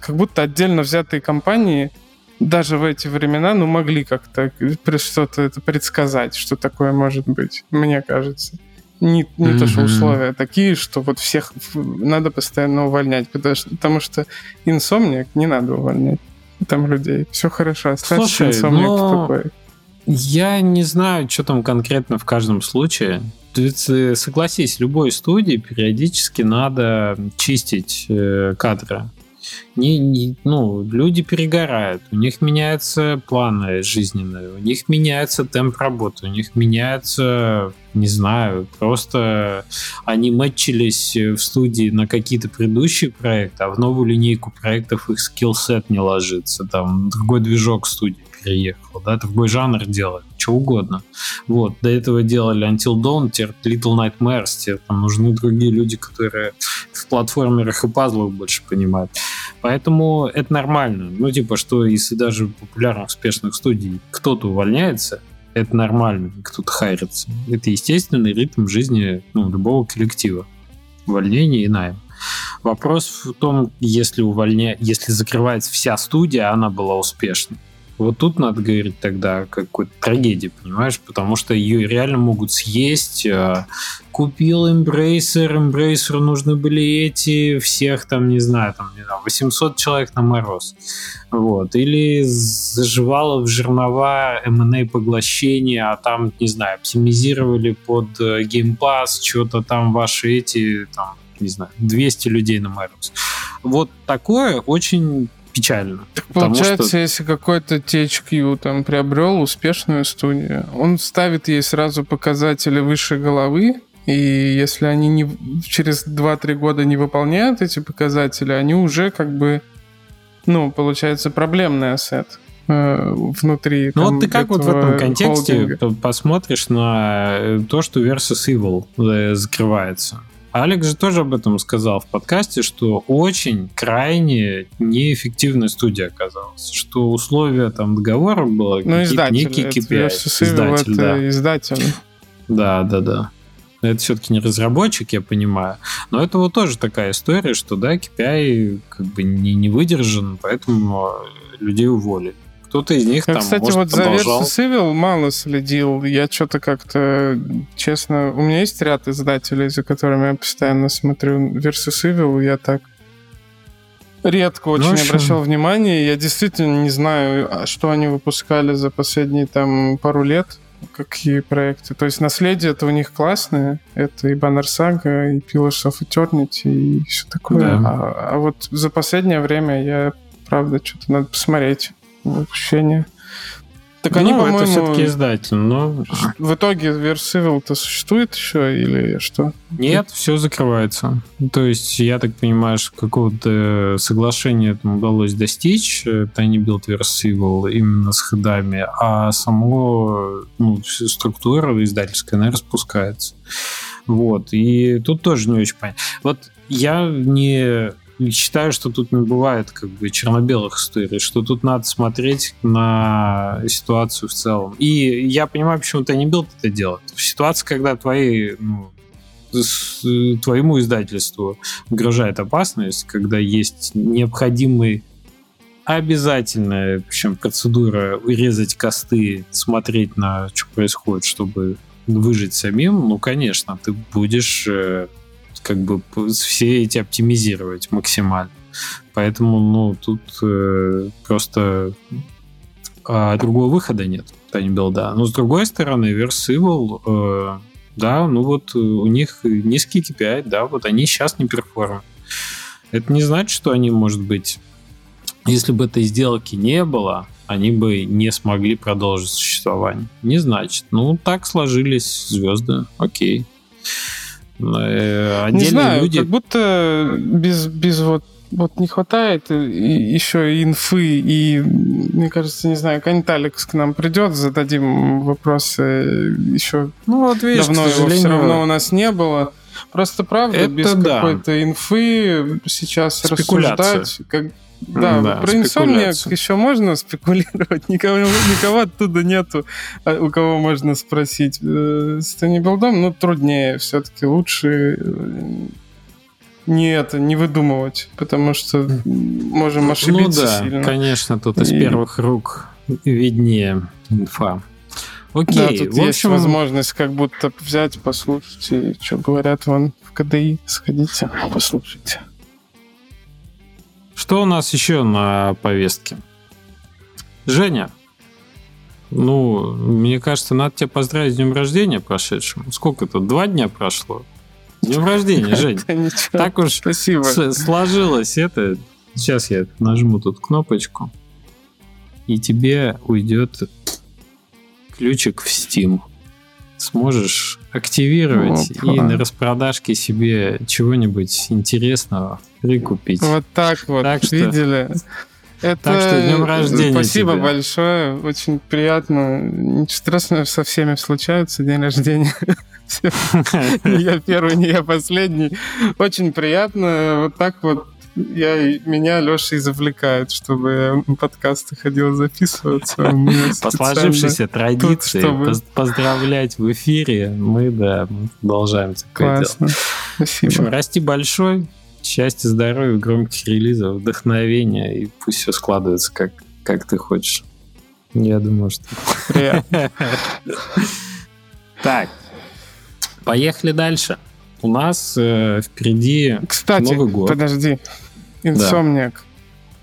как будто отдельно взятые компании даже в эти времена, ну, могли как-то что-то это предсказать, что такое может быть, мне кажется не, не mm-hmm. то, что условия такие, что вот всех надо постоянно увольнять, потому что, потому что инсомник не надо увольнять там людей. Все хорошо, оставьте Слушай, инсомник но... в покое. Я не знаю, что там конкретно в каждом случае. Ты согласись, любой студии периодически надо чистить э, кадры не, не, ну, люди перегорают, у них меняются планы жизненные, у них меняется темп работы, у них меняется, не знаю, просто они мэтчились в студии на какие-то предыдущие проекты, а в новую линейку проектов их скиллсет не ложится, там другой движок студии переехал, да, другой жанр делает, что угодно. Вот, до этого делали Until Dawn, теперь Little Nightmares, теперь там нужны другие люди, которые в платформерах и пазлах больше понимают. Поэтому это нормально. Ну, типа, что если даже популярных, успешных студий кто-то увольняется, это нормально, кто-то хайрится. Это естественный ритм жизни ну, любого коллектива. Увольнение и найм. Вопрос в том, если увольня... если закрывается вся студия, она была успешной. Вот тут надо говорить тогда о какой-то трагедии, понимаешь? Потому что ее реально могут съесть. А, купил Embracer, Embracer нужны были эти, всех там, не знаю, там, не знаю, 800 человек на мороз. Вот. Или заживало в жернова M&A поглощение, а там, не знаю, оптимизировали под э, Game Pass, что-то там ваши эти, там, не знаю, 200 людей на мороз. Вот такое очень печально. Так получается, что... если какой-то THQ там приобрел успешную студию, он ставит ей сразу показатели выше головы, и если они не, через 2-3 года не выполняют эти показатели, они уже как бы, ну, получается, проблемный ассет э, внутри. Ну вот ты как вот в этом контексте холдинга. посмотришь на э, то, что Versus Evil э, закрывается? Алекс же тоже об этом сказал в подкасте, что очень крайне неэффективная студия оказалась, что условия там договора было ну, издатель, некий KPI. Издатель, да. издатель. Да, да, да. Это все-таки не разработчик, я понимаю. Но это вот тоже такая история, что да, KPI как бы не, не выдержан, поэтому людей уволили кто-то из них я, там, Кстати, может, вот продолжал. за Versus Evil мало следил. Я что-то как-то, честно, у меня есть ряд издателей, за которыми я постоянно смотрю. Versus Evil я так редко ну, очень ну, обращал внимание. Я действительно не знаю, а что они выпускали за последние там пару лет, какие проекты. То есть наследие это у них классное. Это и Banner Saga, и Pillars of Eternity, и все такое. Да. А, а вот за последнее время я, правда, что-то надо посмотреть выпущения. Так они, ну, по-моему... это все-таки издатель, но... В итоге Vercivil-то существует еще или что? Нет, все закрывается. То есть, я так понимаю, что какого-то соглашения там удалось достичь, Tiny Build Vercivil именно с хедами, а само ну, структура издательская, она распускается. Вот. И тут тоже не очень понятно. Вот я не считаю, что тут не бывает как бы черно-белых историй, что тут надо смотреть на ситуацию в целом. И я понимаю, почему ты не бил это делать. В ситуации, когда твои ну, твоему издательству угрожает опасность, когда есть необходимый обязательная, причем процедура урезать косты, смотреть на что происходит, чтобы выжить самим, ну, конечно, ты будешь э, как бы все эти оптимизировать максимально. Поэтому, ну, тут э, просто а другого выхода нет, Tiny билда. Но с другой стороны, Versival, э, да, ну вот у них низкий KPI, да, вот они сейчас не перформят. Это не значит, что они, может быть, если бы этой сделки не было, они бы не смогли продолжить существование. Не значит. Ну, так сложились звезды. Окей. Э, не знаю, люди... как будто без, без вот вот не хватает еще инфы, и, мне кажется, не знаю, Канит Алекс к нам придет, зададим вопросы еще ну, вот, видишь, давно его все равно у нас не было. Просто правда, это без да. какой-то инфы сейчас рассуждать, как, да, да про инсомниак еще можно спекулировать, <laughs> никого, никого оттуда нету, а у кого можно спросить. Э, с Тони Билдом, ну, труднее, все-таки лучше э, не это, не выдумывать, потому что можем ну ошибиться Ну да, сильно. конечно, тут из первых рук виднее инфа. Окей, да, тут в общем... есть возможность как будто взять, послушать, что говорят вон в КДИ, сходите, послушайте. Что у нас еще на повестке? Женя, ну, мне кажется, надо тебя поздравить с днем рождения прошедшим. Сколько это? Два дня прошло? С днем рождения, Жень. <laughs> Так уж Спасибо. сложилось это. Сейчас я нажму тут кнопочку. И тебе уйдет ключик в Steam. Сможешь активировать Опа. и на распродажке себе чего-нибудь интересного прикупить. Вот так вот, так что, видели? Это... Так что днем рождения Спасибо тебе. большое, очень приятно. Ничего страшного, со всеми случаются день рождения. <laughs> <laughs> Не я первый, не я последний. Очень приятно. Вот так вот я, меня Леша и завлекает, чтобы подкасты ходил записываться. По сложившейся традиции чтобы... поздравлять в эфире, мы, да, мы продолжаем такое Классно. дело. Спасибо. В общем, расти большой, счастья, здоровья, громких релизов, вдохновения, и пусть все складывается как, как ты хочешь. Я думаю, что... <laughs> Так, поехали дальше. У нас э, впереди Кстати, Новый год. подожди. Инсомниак.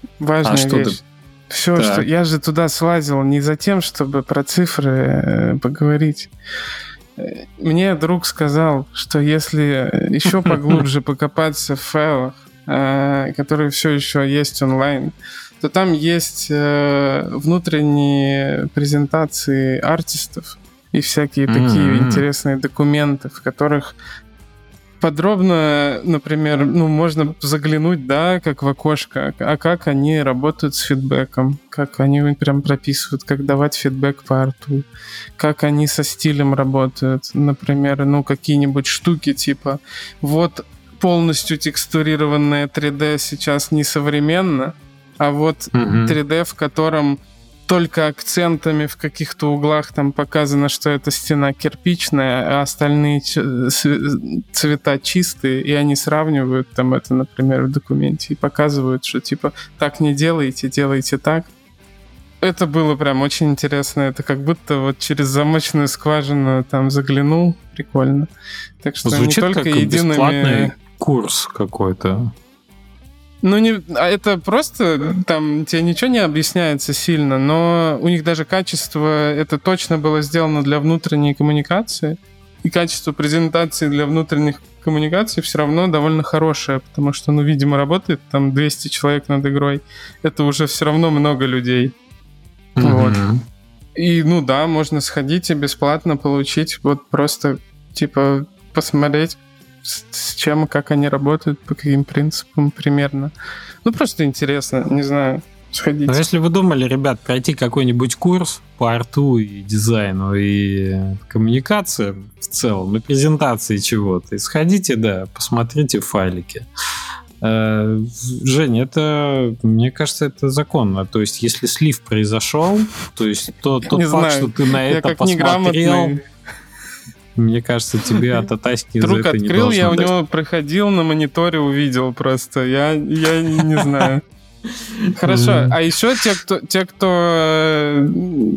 Да. Важная а что вещь. Ты... Все, так. что я же туда слазил не за тем, чтобы про цифры э, поговорить. Мне друг сказал, что если еще <laughs> поглубже покопаться в файлах, э, которые все еще есть онлайн, то там есть э, внутренние презентации артистов и всякие mm-hmm. такие интересные документы, в которых подробно, например, ну, можно заглянуть, да, как в окошко, а как они работают с фидбэком, как они прям прописывают, как давать фидбэк по арту, как они со стилем работают, например, ну, какие-нибудь штуки типа, вот полностью текстурированное 3D сейчас несовременно, а вот mm-hmm. 3D, в котором только акцентами в каких-то углах там показано, что эта стена кирпичная, а остальные цвета чистые, и они сравнивают там это, например, в документе и показывают, что типа так не делайте, делайте так. Это было прям очень интересно. Это как будто вот через замочную скважину там заглянул. Прикольно. Так что Звучит не только как едиными... бесплатный курс какой-то. Ну, не, а это просто, там тебе ничего не объясняется сильно, но у них даже качество, это точно было сделано для внутренней коммуникации, и качество презентации для внутренних коммуникаций все равно довольно хорошее, потому что, ну, видимо, работает там 200 человек над игрой, это уже все равно много людей. Mm-hmm. Вот. И, ну да, можно сходить и бесплатно получить, вот просто, типа, посмотреть, с, чем, как они работают, по каким принципам примерно. Ну, просто интересно, не знаю, сходить. Но если вы думали, ребят, пройти какой-нибудь курс по арту и дизайну и коммуникациям в целом, и презентации чего-то, и сходите, да, посмотрите файлики. Э, Женя, это, мне кажется, это законно. То есть, если слив произошел, то есть то, тот не факт, знаю. что ты на Я это посмотрел, неграмотный. Мне кажется, тебе <laughs> от Атаськи за Друг это не открыл, я у дать. него проходил на мониторе, увидел просто. Я, я не знаю. <laughs> Хорошо, а еще те, кто, те, кто э,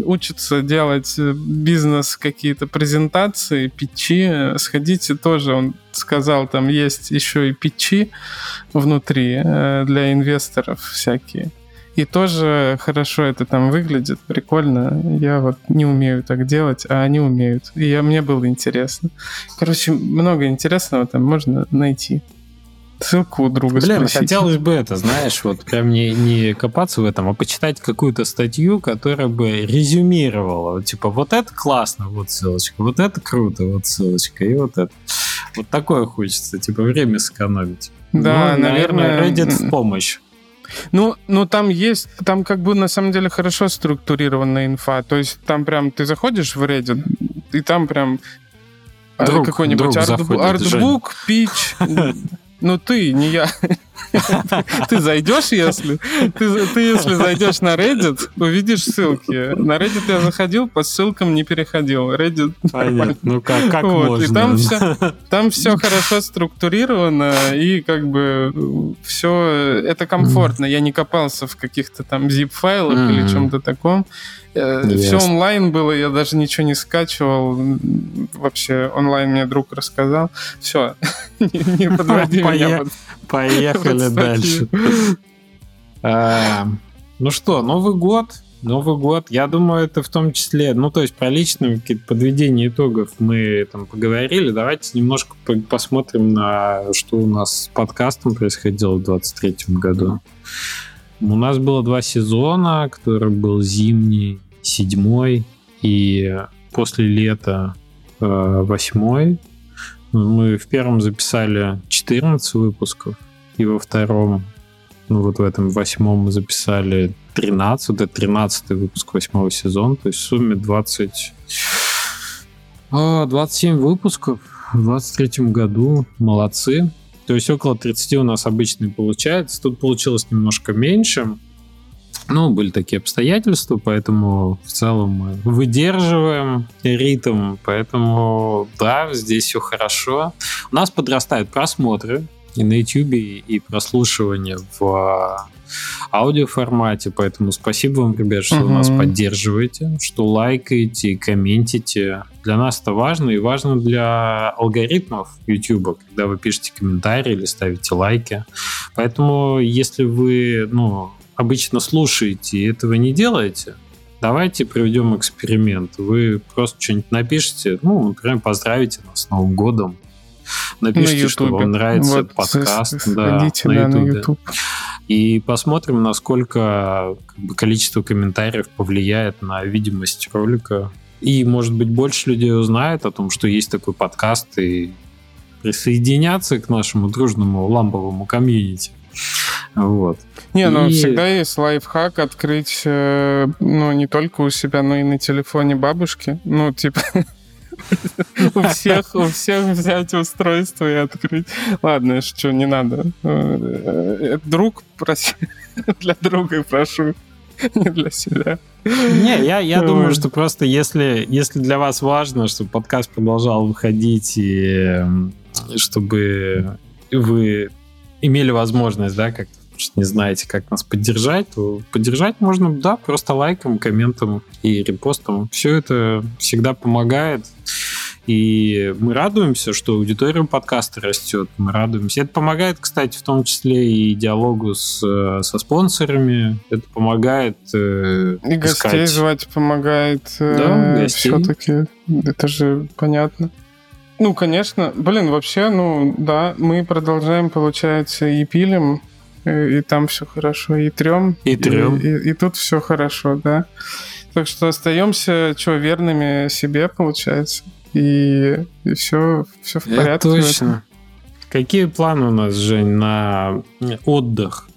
учится делать э, бизнес, какие-то презентации, питчи, э, сходите тоже, он сказал, там есть еще и питчи внутри для инвесторов всякие. И тоже хорошо это там выглядит, прикольно. Я вот не умею так делать, а они умеют. И я, мне было интересно. Короче, много интересного там можно найти. Ссылку у друга Блин, спросить. хотелось бы это, знаешь, вот прям не, не копаться в этом, а почитать какую-то статью, которая бы резюмировала. Типа, вот это классно, вот ссылочка, вот это круто, вот ссылочка, и вот это. Вот такое хочется, типа, время сэкономить. Да, Ну, наверное, Reddit в помощь. Ну, ну там есть, там как бы на самом деле хорошо структурированная инфа. То есть там прям ты заходишь в Reddit, и там прям э, Друг- какой-нибудь друг артбу- заходит, артбук, пич. <laughs> Ну ты, не я. <laughs> Ты зайдешь, если... Ты, ты если зайдешь на Reddit, увидишь ссылки. На Reddit я заходил, по ссылкам не переходил. Reddit... Понятно. Ну как, как Вот, можно? И там <laughs> все, там все хорошо структурировано, и как бы все это комфортно. Я не копался в каких-то там zip-файлах или чем-то таком. Все Ясно. онлайн было, я даже ничего не скачивал. Вообще онлайн мне друг рассказал. Все, <laughs> не, не подводи меня Поехали дальше. А, Ну что, Новый год. Новый год, я думаю, это в том числе, ну, то есть про личные какие-то подведения итогов мы там поговорили. Давайте немножко по- посмотрим на что у нас с подкастом происходило в 23 году. У нас было два сезона, который был зимний, седьмой, и после лета э, восьмой. Мы в первом записали 14 выпусков, и во втором ну вот в этом восьмом мы записали 13, вот это 13 выпуск восьмого сезона, то есть в сумме 20, а, 27 выпусков в 23 году, молодцы. То есть около 30 у нас обычно и получается, тут получилось немножко меньше, ну, были такие обстоятельства, поэтому в целом мы выдерживаем ритм, поэтому да, здесь все хорошо. У нас подрастают просмотры, и на YouTube, и прослушивание в а, аудиоформате, поэтому спасибо вам, ребят, что Мгм. нас поддерживаете, что лайкаете, комментите. Для нас это важно, и важно для алгоритмов YouTube, когда вы пишете комментарии или ставите лайки. Поэтому, если вы, ну, обычно слушаете и этого не делаете, давайте проведем эксперимент. Вы просто что-нибудь напишите, ну, например, поздравите нас с Новым годом, Напишите, На что вам нравится Вот, подкаст. да, на да, на. YouTube. И посмотрим, насколько как бы, количество комментариев повлияет на видимость ролика. И, может быть, больше людей узнает о том, что есть такой подкаст, и присоединятся к нашему дружному ламповому комьюнити. Вот. Не, ну И- всегда есть лайфхак открыть, э, ну, не только у себя, но и на телефоне бабушки. Ну, типа, <laughs> у всех, у всех взять устройство и открыть. Ладно, что не надо. Э, Друг, проси, <laughs> для друга прошу, <laughs> не для себя. Не, я, я думаю, что просто если, если для вас важно, чтобы подкаст продолжал выходить, и чтобы вы имели возможность, да, как что не знаете, как нас поддержать, то поддержать можно, да, просто лайком, комментом и репостом. Все это всегда помогает. И мы радуемся, что аудитория подкаста растет. Мы радуемся. Это помогает, кстати, в том числе и диалогу с, э, со спонсорами. Это помогает э, И гостей искать- звать помогает. Да, гостей. Все-таки это же понятно. Ну, конечно. Блин, вообще, ну, да, мы продолжаем, получается, и пилим, и, и там все хорошо, и трем. И трем. И, и- и тут все хорошо, да. Так что остаемся, что, верными себе, получается. И, и все, все в порядке. Это точно. Какие планы у нас, Жень, на отдых?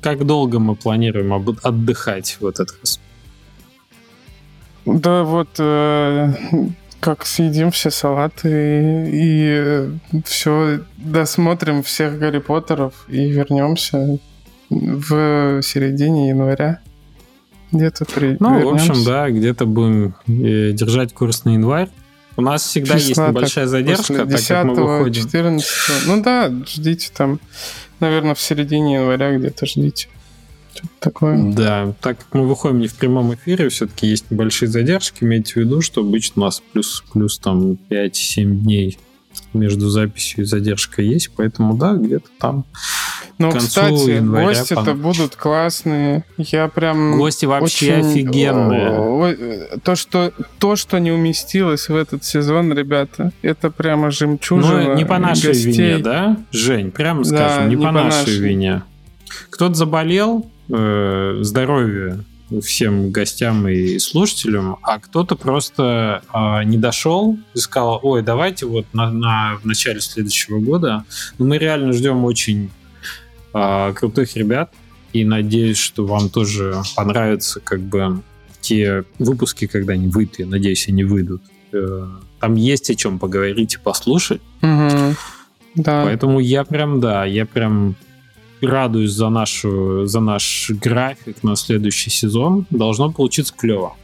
Как долго мы планируем отдыхать в этот раз? Да вот э, как съедим все салаты и, и все, досмотрим всех Гарри Поттеров и вернемся в середине января. Где-то при... Ну, вернемся. в общем, да, где-то будем э, держать курс на январь. У нас всегда Числа, есть небольшая задержка, 10 так как мы выходим. 14 Ну да, ждите там, наверное, в середине января где-то ждите. Такое. Да, так как мы выходим не в прямом эфире, все-таки есть небольшие задержки. Имейте в виду, что обычно у нас плюс, плюс там 5-7 дней между записью и задержкой есть, поэтому да, где-то там. Ну, кстати, гости-то будут классные. Я прям. Гости вообще очень... офигенные. То что, то, что не уместилось в этот сезон, ребята, это прямо жемчужина. Ну, не по нашей гостей. вине, да? Жень, прямо да, скажем, не, не по, по нашей, нашей вине. Кто-то заболел, э, здоровье всем гостям и слушателям, а кто-то просто э, не дошел и сказал, ой, давайте вот на, на в начале следующего года. Ну, мы реально ждем очень э, крутых ребят и надеюсь, что вам тоже понравятся как бы те выпуски, когда они выйдут, я надеюсь, они выйдут. Э, там есть о чем поговорить и послушать. Угу. Да. Поэтому я прям, да, я прям радуюсь за, нашу, за наш график на следующий сезон. Должно получиться клево.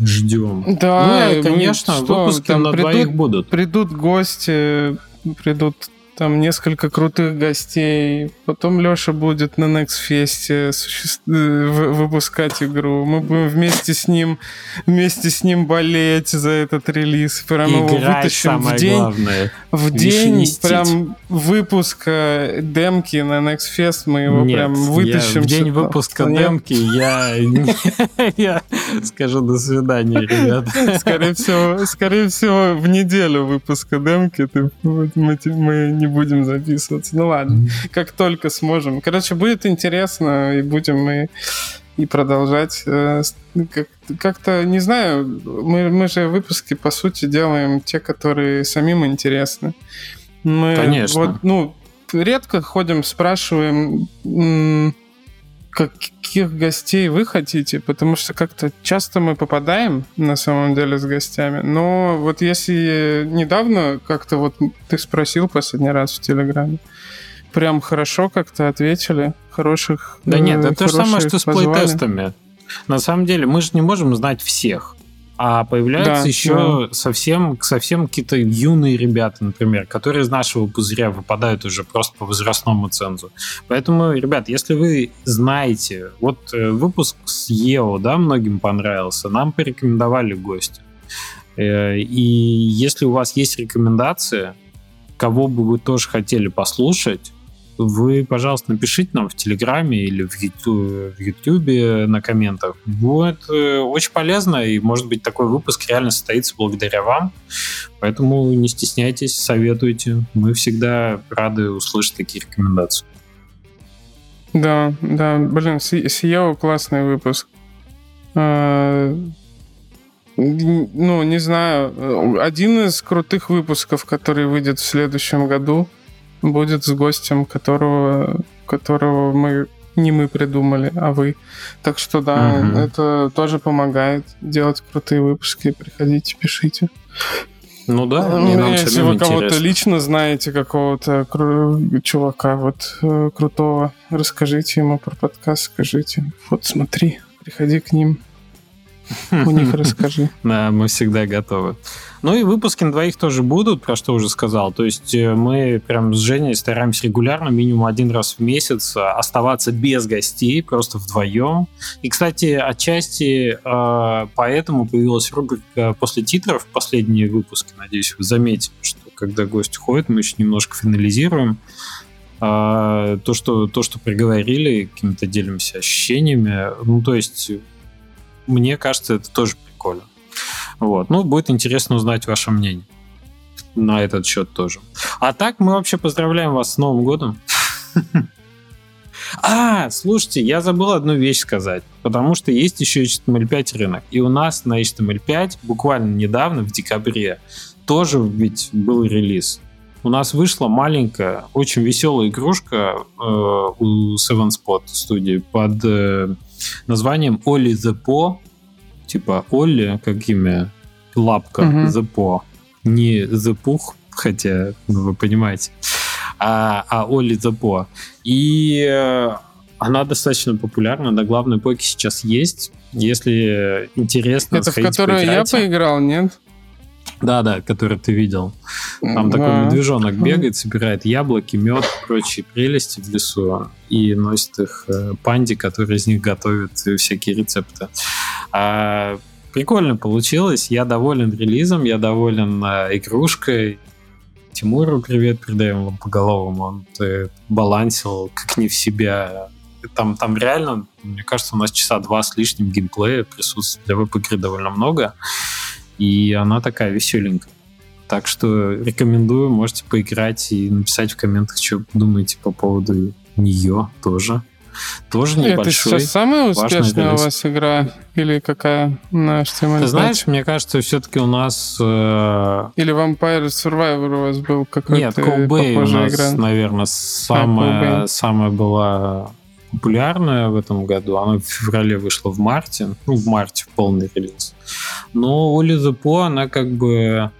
Ждем. Да, ну, и, конечно, что, выпуски там на придут, двоих будут. Придут гости, придут там несколько крутых гостей. Потом Леша будет на Next Fest э, выпускать игру. Мы будем вместе с ним вместе с ним болеть за этот релиз. Прям Играть его вытащим в день, главное. в день прям выпуска демки на Next Fest. Мы его Нет, прям вытащим. Я, в день выпуска Нет. демки <laughs> я, скажу до свидания, ребята. Скорее всего, скорее всего, в неделю выпуска демки мы не будем записываться. Ну ладно, как только сможем. Короче, будет интересно, и будем мы и продолжать. Э, как, как-то, не знаю, мы, мы же выпуски, по сути, делаем те, которые самим интересны. Мы Конечно. Вот, ну, редко ходим, спрашиваем, каких гостей вы хотите, потому что как-то часто мы попадаем на самом деле с гостями. Но вот если недавно как-то вот ты спросил последний раз в Телеграме, прям хорошо как-то ответили, хороших Да нет, это то же самое, что с плейтестами. На самом деле мы же не можем знать всех. А появляются да, еще да. совсем, совсем какие-то юные ребята, например, которые из нашего пузыря выпадают уже просто по возрастному цензу. Поэтому, ребят, если вы знаете, вот э, выпуск с ЕО, да, многим понравился, нам порекомендовали гости. Э, и если у вас есть рекомендации, кого бы вы тоже хотели послушать, вы, пожалуйста, напишите нам в Телеграме или в Ютубе на комментах. Будет э, очень полезно, и, может быть, такой выпуск реально состоится благодаря вам. Поэтому не стесняйтесь, советуйте. Мы всегда рады услышать такие рекомендации. Да, да, блин, SEO классный выпуск. А, ну, не знаю, один из крутых выпусков, который выйдет в следующем году будет с гостем, которого, которого мы не мы придумали, а вы. Так что да, угу. это тоже помогает делать крутые выпуски. Приходите, пишите. Ну да, ну, нам если вы кого-то лично знаете, какого-то кру- чувака вот э, крутого, расскажите ему про подкаст, скажите, вот смотри, приходи к ним, у них расскажи. <laughs> Да, мы всегда готовы. Ну и выпуски на двоих тоже будут, про что уже сказал. То есть э, мы прям с Женей стараемся регулярно, минимум один раз в месяц, э, оставаться без гостей, просто вдвоем. И, кстати, отчасти э, поэтому появилась рубрика после титров, последние выпуски, надеюсь, вы заметили, что когда гость уходит, мы еще немножко финализируем. то, что, то, что приговорили, какими-то делимся ощущениями. Ну, то есть, мне кажется, это тоже прикольно. Вот. Ну, будет интересно узнать ваше мнение на этот счет тоже. А так, мы вообще поздравляем вас с Новым годом. <laughs> А, слушайте, я забыл одну вещь сказать, потому что есть еще HTML5 рынок. И у нас на HTML5 буквально недавно, в декабре, тоже ведь был релиз. У нас вышла маленькая, очень веселая игрушка э, у Seven Spot студии под э, названием the Po. Типа Олли, как имя, лапка. The Po. Не The Puch, хотя, ну, вы понимаете, а, а Оли Po. И э, она достаточно популярна, на главной полке сейчас есть. Если интересно, Это в которую я поиграл, нет? Да, да, который ты видел. Там Да. такой медвежонок бегает, собирает яблоки, мед, прочие прелести в лесу и носит их э, панде, который из них готовит э, всякие рецепты. А, прикольно получилось. Я доволен релизом, я доволен э, игрушкой. Тимуру привет передаем вам по головам. Он э, балансил как не в себя. Там, там реально, мне кажется, у нас часа два с лишним геймплея присутствует. Для веб-игры довольно много. И она такая веселенькая. Так что рекомендую, можете поиграть и написать в комментах, что думаете по поводу нее тоже. Тоже Это небольшой. сейчас самая успешная у вас игра? Или какая на HTML5? Ты знаешь, мне кажется, все-таки у нас... э, Или Vampire Survivor у вас был какой-то Нет, Cowbay у нас, игра? наверное, самая, Cowbay. самая была популярная в этом году. Она в феврале вышла в марте. Ну, в марте полный релиз. Но Оли Po, она как бы...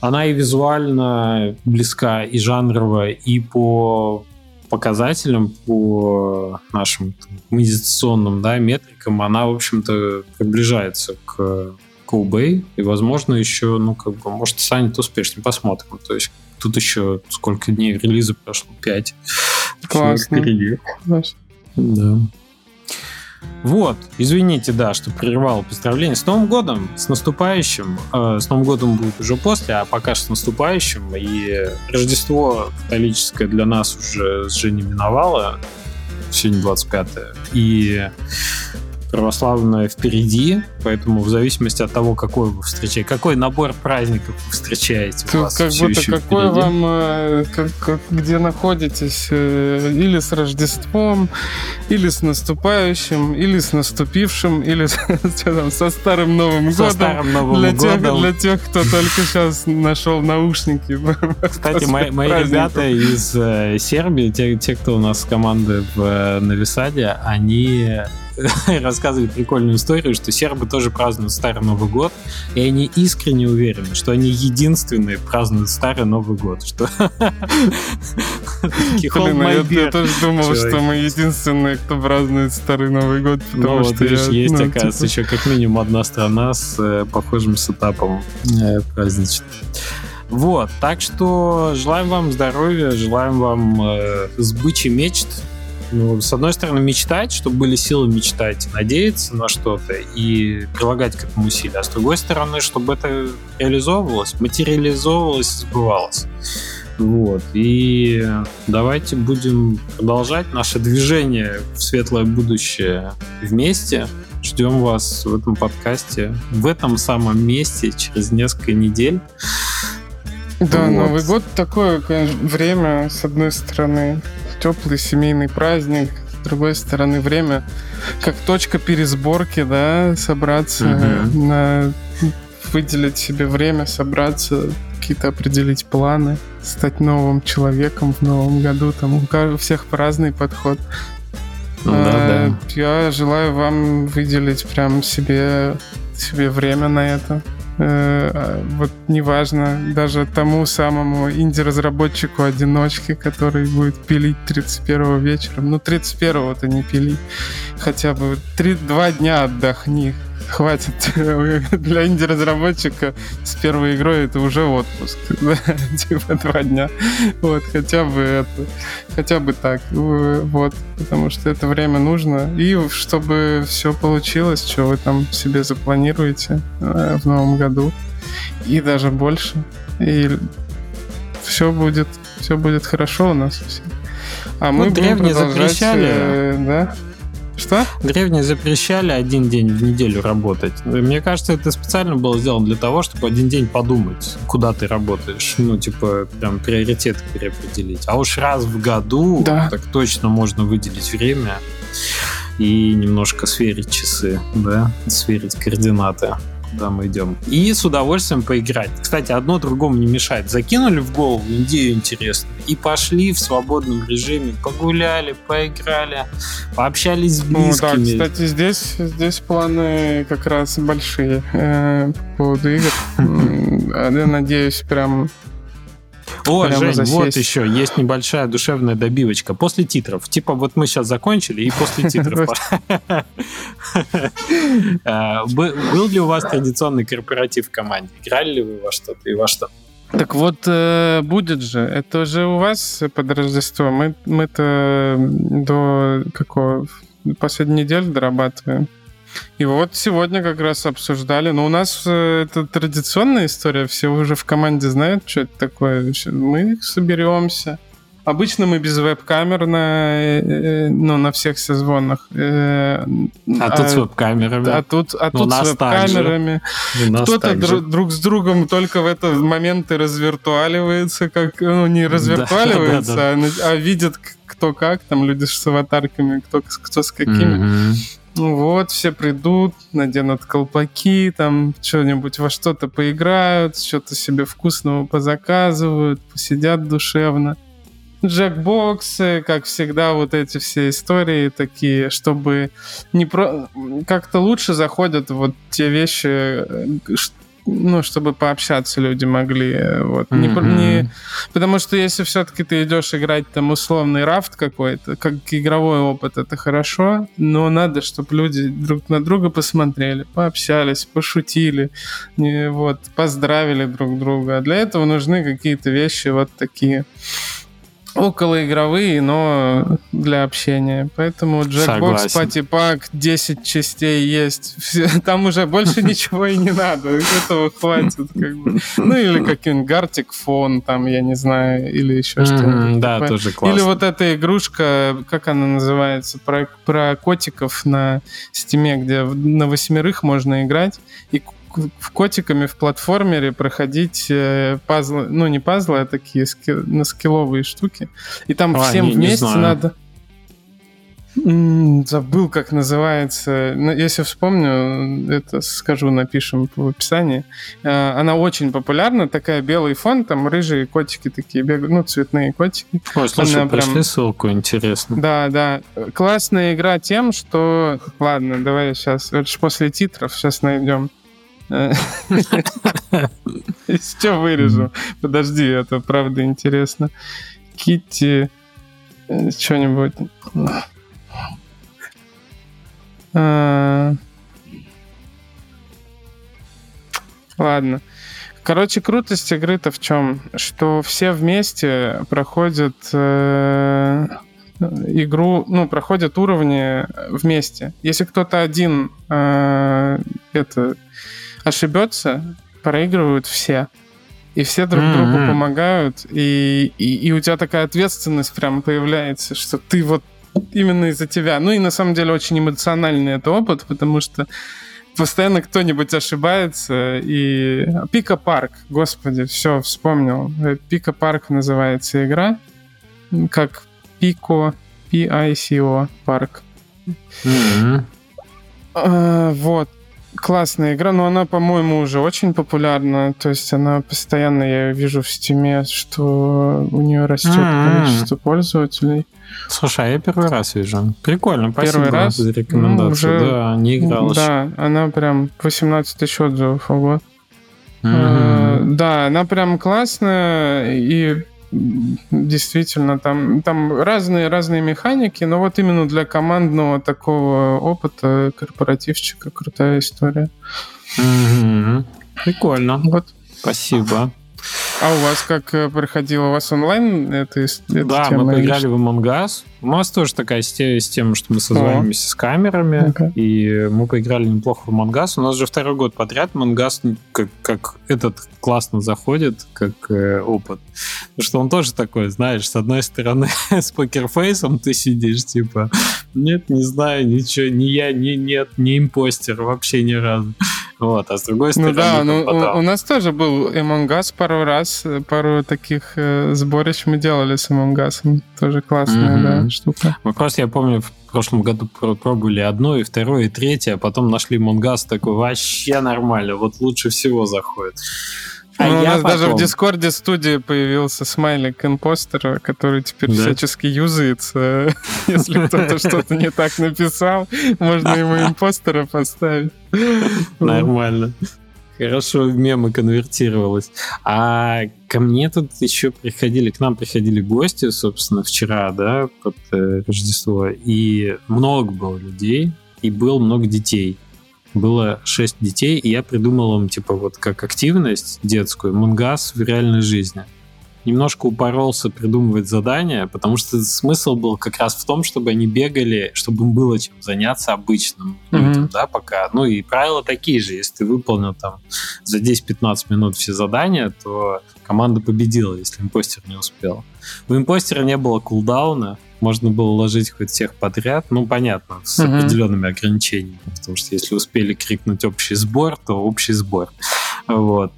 Она и визуально близка, и жанрово, и по показателям, по нашим там, медитационным да, метрикам, она, в общем-то, приближается к Cowbay, и, возможно, еще, ну, как бы, может, станет успешнее, посмотрим. То есть тут еще сколько дней релиза прошло? Пять. Классно. Да. Вот, извините, да, что прервал поздравления. С Новым годом, с наступающим. Э, с Новым годом будет уже после, а пока что с наступающим. И Рождество католическое для нас уже с Женей миновало. Сегодня 25 И православное впереди, поэтому в зависимости от того, какой вы встречаете, какой набор праздников вы встречаете, у Тут вас как всё будто еще какой впереди. вам, э, как- как- где находитесь, э, или с Рождеством, или с наступающим, или с наступившим, или с- <laughs> что там, со старым Новым Со годом. старым Новым Для тех, годом. для тех, кто только сейчас нашел наушники. <laughs> Кстати, мои, ребята из э, Сербии, те, те, кто у нас команды в Новисаде, они <laughs> рассказывали прикольную историю, что сербы тоже празднуют Старый Новый год, и они искренне уверены, что они единственные празднуют Старый Новый год. Что... <laughs> Такие, «Hold Блин, а я, beer». я тоже думал, что мы единственные, кто празднует Старый Новый год, потому что есть, ну, оказывается, типа, еще как минимум одна страна с э, похожим сетапом э, праздничным. Вот, так что желаем вам здоровья, желаем вам э, сбычи мечт. Ну, с одной стороны, мечтать, чтобы были силы мечтать, надеяться на что-то и прилагать к этому усилия. А с другой стороны, чтобы это реализовывалось, материализовывалось, сбывалось. Вот. И давайте будем продолжать наше движение в светлое будущее вместе. Ждем вас в этом подкасте, в этом самом месте через несколько недель. Да, Вот. Новый год такое, конечно, время, с одной стороны, теплый семейный праздник, с другой стороны, время как точка пересборки, да, собраться, Мгм. на, выделить себе время, собраться, какие-то определить планы, стать новым человеком в новом году. Там у всех разный подход. Ну А, Да, да. Я желаю вам выделить прям себе, себе время на это. Э, Вот неважно, даже тому самому инди-разработчику одиночке, который будет пилить 31 вечером. Ну, 31-то не пили. Хотя бы три, два дня отдохни. Хватит. <laughs> Для инди-разработчика с первой игрой это уже отпуск. <laughs> Типа два дня. Вот, хотя бы это. Хотя бы так. Э, Вот. Потому что это время нужно. И чтобы все получилось, что вы там себе запланируете э, в новом году. И даже больше. И все будет, все будет хорошо у нас у всех. А мы Ну, будем древние продолжать, запрещали. э, да? Что? Древние запрещали один день в неделю работать. Мне кажется, это специально было сделано для того, чтобы один день подумать, куда ты работаешь. Ну, типа, прям приоритеты переопределить. А уж раз в году да. так точно можно выделить время и немножко сверить часы, да, сверить координаты куда мы идем. И с удовольствием поиграть. Кстати, одно другому не мешает. Закинули в голову идею интересную и пошли в свободном режиме, погуляли, поиграли, пообщались с близкими. Ну, да, кстати, здесь, здесь планы как раз большие э, по поводу игр. <laughs> Я надеюсь, прям о, Жень, засесть. вот еще есть небольшая душевная добивочка. После титров. Типа вот мы сейчас закончили, и после титров. <laughs> А, <laughs> был ли у вас традиционный корпоратив в команде? Играли ли вы во что-то и во что? Так вот, э, будет же. Это же у вас под Рождество. Мы, мы-то до какого? Последней недели дорабатываем. И вот сегодня как раз обсуждали. Но у нас э, это традиционная история. Все уже в команде знают, что это такое. Мы соберемся. Обычно мы без веб-камер на, э, э, ну, на всех созвонах. А, а тут с веб-камерами. А тут, а тут с веб-камерами. Кто-то друг, друг с другом только в этот момент и развиртуаливается, как, ну, не <laughs> развиртуаливается, да, да, да. А, а видит кто как, там люди с аватарками, кто, кто с какими. Mm-hmm. Ну вот, все придут, наденут колпаки, там что-нибудь во что-то поиграют, что-то себе вкусного позаказывают, посидят душевно. Джекбоксы, как всегда, вот эти все истории такие, чтобы не про... как-то лучше заходят вот те вещи, э, ну, чтобы пообщаться люди могли. Вот. Mm-hmm. Не, не, потому что если все-таки ты идешь играть там условный рафт какой-то, как игровой опыт, это хорошо, но надо, чтобы люди друг на друга посмотрели, пообщались, пошутили, не, вот, поздравили друг друга. А для этого нужны какие-то вещи вот такие околоигровые, но для общения. Поэтому Jackbox Party Pack 10 частей есть. <laughs> Там уже больше ничего и не надо. Этого хватит. Как бы. Ну или какой-нибудь Gartic Phone, там, я не знаю, или еще что-нибудь. Да, тоже классно. Или вот эта игрушка, как она называется, про, про котиков на стиме, где на восьмерых можно играть. И в котиками в платформере проходить э, пазлы, ну не пазлы, а такие ски, на скилловые штуки. И там а, всем не, вместе не надо... Забыл, как называется. Но если вспомню, это скажу, напишем в описании. Э, она очень популярна, такая белый фон, там рыжие котики такие бегают, ну, цветные котики. Ой, слушай, Она прям... ссылку, интересно. Да, да. Классная игра тем, что... Ладно, давай сейчас, после титров сейчас найдем. Что вырежу? Подожди, это правда интересно. Китти... Э, что-нибудь... А, ладно. Короче, крутость игры-то в чем? Что все вместе проходят э, игру, ну, проходят уровни вместе. Если кто-то один э, это ошибется, проигрывают все. И все друг mm-hmm. другу помогают, и, и, и у тебя такая ответственность прям появляется, что ты вот именно из-за тебя. Ну и на самом деле очень эмоциональный это опыт, потому что постоянно кто-нибудь ошибается. И Пика Парк, господи, все, вспомнил. Пика Парк называется игра, как Пико, P-I-C-O, парк. Mm-hmm. А, вот классная игра, но она, по-моему, уже очень популярна. То есть она постоянно, я вижу в стиме, что у нее растет mm-hmm. количество пользователей. Слушай, а я первый раз вижу. Прикольно, спасибо первый раз? за рекомендацию. Ну, уже, да, не играл Да, она прям 18 тысяч отзывов, ого. Mm-hmm. А, да, она прям классная, и действительно, там, там разные, разные механики, но вот именно для командного такого опыта корпоративчика крутая история. Mm-hmm. Прикольно. Вот. Спасибо. А у вас как э, проходило? У вас онлайн это, это Да, мы поиграли в Among Us. У нас тоже такая система, что мы созваниваемся с камерами, okay. и мы поиграли неплохо в Us. У нас же второй год подряд Us как, как этот классно заходит, как э, опыт. Потому что он тоже такой, знаешь, с одной стороны <laughs> с покерфейсом ты сидишь, типа, Нет, не знаю, ничего, ни я, ни нет, не импостер, вообще ни разу. Вот, а с другой стороны... Ну да, ну, у, у нас тоже был Among Us пару раз, пару таких э, сборищ мы делали с Among Us. Тоже классная, mm-hmm. да, штука. Вопрос, я помню, в прошлом году пробовали одно, и второе, и третье, а потом нашли Us такой вообще нормально, вот лучше всего заходит. А ну, у нас потом... даже в Дискорде студии появился смайлик импостера, который теперь да? всячески юзается. <laughs> Если кто-то <laughs> что-то не так написал, можно ему импостера поставить. Нормально. Хорошо в мемы конвертировалось. А ко мне тут еще приходили, к нам приходили гости, собственно, вчера, да, под э, Рождество, и много было людей, и было много детей было 6 детей, и я придумал им, типа, вот как активность детскую, мунгас в реальной жизни. Немножко упоролся придумывать задания, потому что смысл был как раз в том, чтобы они бегали, чтобы им было чем заняться обычным mm-hmm. да, пока. Ну и правила такие же. Если ты выполнил там за 10-15 минут все задания, то команда победила, если импостер не успел. У импостера не было кулдауна, можно было ложить хоть всех подряд, ну, понятно, с угу. определенными ограничениями, потому что если успели крикнуть общий сбор, то общий сбор. Вот.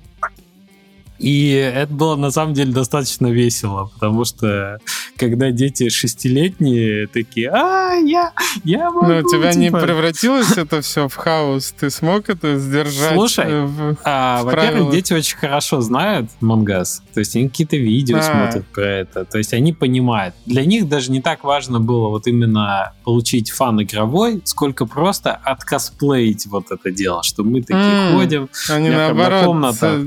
И это было на самом деле достаточно весело, потому что когда дети шестилетние такие, а, я, я могу, Но у тебя типа... не превратилось это все в хаос? Ты смог это сдержать? Слушай, э, в, а, в во-первых, дети очень хорошо знают Мангас, то есть они какие-то видео а. смотрят про это, то есть они понимают. Для них даже не так важно было вот именно получить фан игровой, сколько просто откосплеить вот это дело, что мы такие ходим, они наоборот, комната,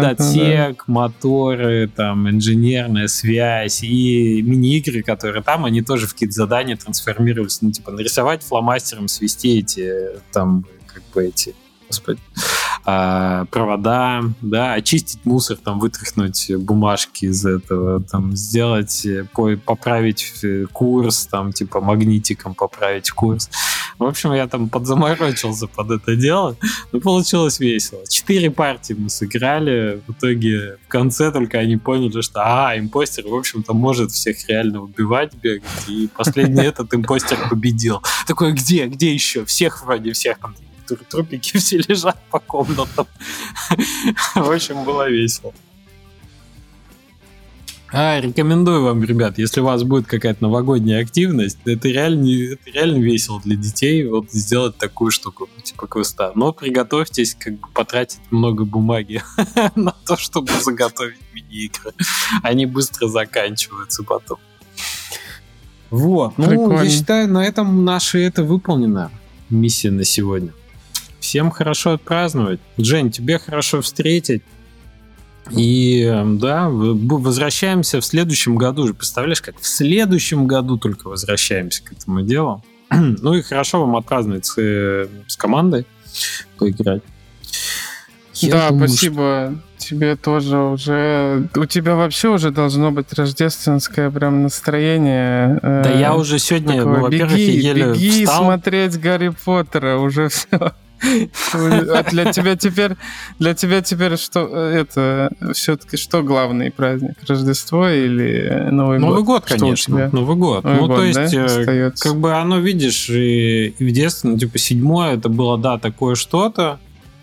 медотсек, да. моторы, там, инженерная связь и мини-игры, которые там, они тоже в какие-то задания трансформировались. Ну, типа, нарисовать фломастером, свести эти, там, как бы эти господи, а, провода, да, очистить мусор, там, вытряхнуть бумажки из этого, там, сделать, э, по, поправить э, курс, там, типа, магнитиком поправить курс. В общем, я там подзаморочился под это дело, но получилось весело. Четыре партии мы сыграли, в итоге в конце только они поняли, что, а, импостер, в общем-то, может всех реально убивать, бегать, и последний этот импостер победил. Такой, где, где еще? Всех вроде, всех там трупики <laughs> все лежат по комнатам. В общем, было весело. А, рекомендую вам, ребят, если у вас будет какая-то новогодняя активность, это реально, это реально весело для детей, вот сделать такую штуку, типа квеста. Но приготовьтесь как бы потратить много бумаги <laughs> на то, чтобы заготовить мини-игры. Они быстро заканчиваются потом. Вот, ну, Прикольно. я считаю, на этом наша это выполнена миссия на сегодня. Всем хорошо отпраздновать. Жень, тебе хорошо встретить. И эм, да, возвращаемся в следующем году. Представляешь, как в следующем году только возвращаемся к этому делу. <clears throat> ну и хорошо вам отпраздновать с, э, с командой, поиграть. Я да, думаю, спасибо. Что... Тебе тоже уже... У тебя вообще уже должно быть рождественское прям настроение. Э, да я уже сегодня, такое, ну, во-первых, беги, еле беги встал. смотреть Гарри Поттера, уже все. А для тебя теперь, для тебя теперь что это все-таки что главный праздник? Рождество или Новый, Новый год? год, конечно. Новый год. Новый ну, год, то есть, да? Э, как бы оно, видишь, и в детстве, ну, типа, седьмое, это было, да, такое что-то,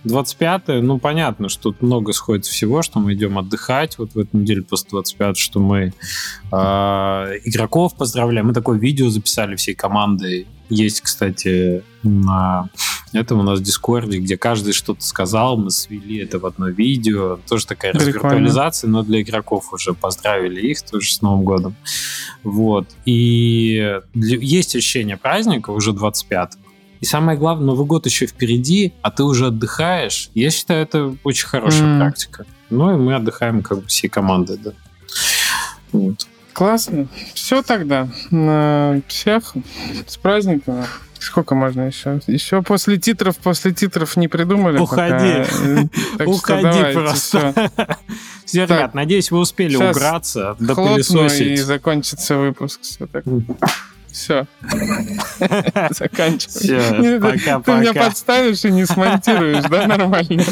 25 ну, понятно, что тут много сходит всего, что мы идем отдыхать вот в эту неделю после 25 что мы э, игроков поздравляем. Мы такое видео записали всей командой. Есть, кстати, на этом у нас в Дискорде, где каждый что-то сказал, мы свели это в одно видео. Тоже такая развиртуализация, но для игроков уже поздравили их тоже с Новым годом. Вот. И есть ощущение праздника уже 25 и самое главное, Новый год еще впереди, а ты уже отдыхаешь. Я считаю, это очень хорошая mm. практика. Ну и мы отдыхаем как бы всей командой, да. Вот. Классно. Все тогда. Всех с праздником. Сколько можно еще? Еще после титров, после титров не придумали. Уходи. Пока. Уходи просто. Все, <laughs> все ребят, надеюсь, вы успели убраться, допылесосить. и закончится выпуск. Все так. Все. <laughs> Заканчивай. пока, Ты меня подставишь и не смонтируешь, да, нормально?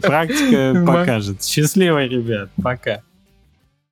<laughs> Практика покажет. Счастливо, ребят. Пока.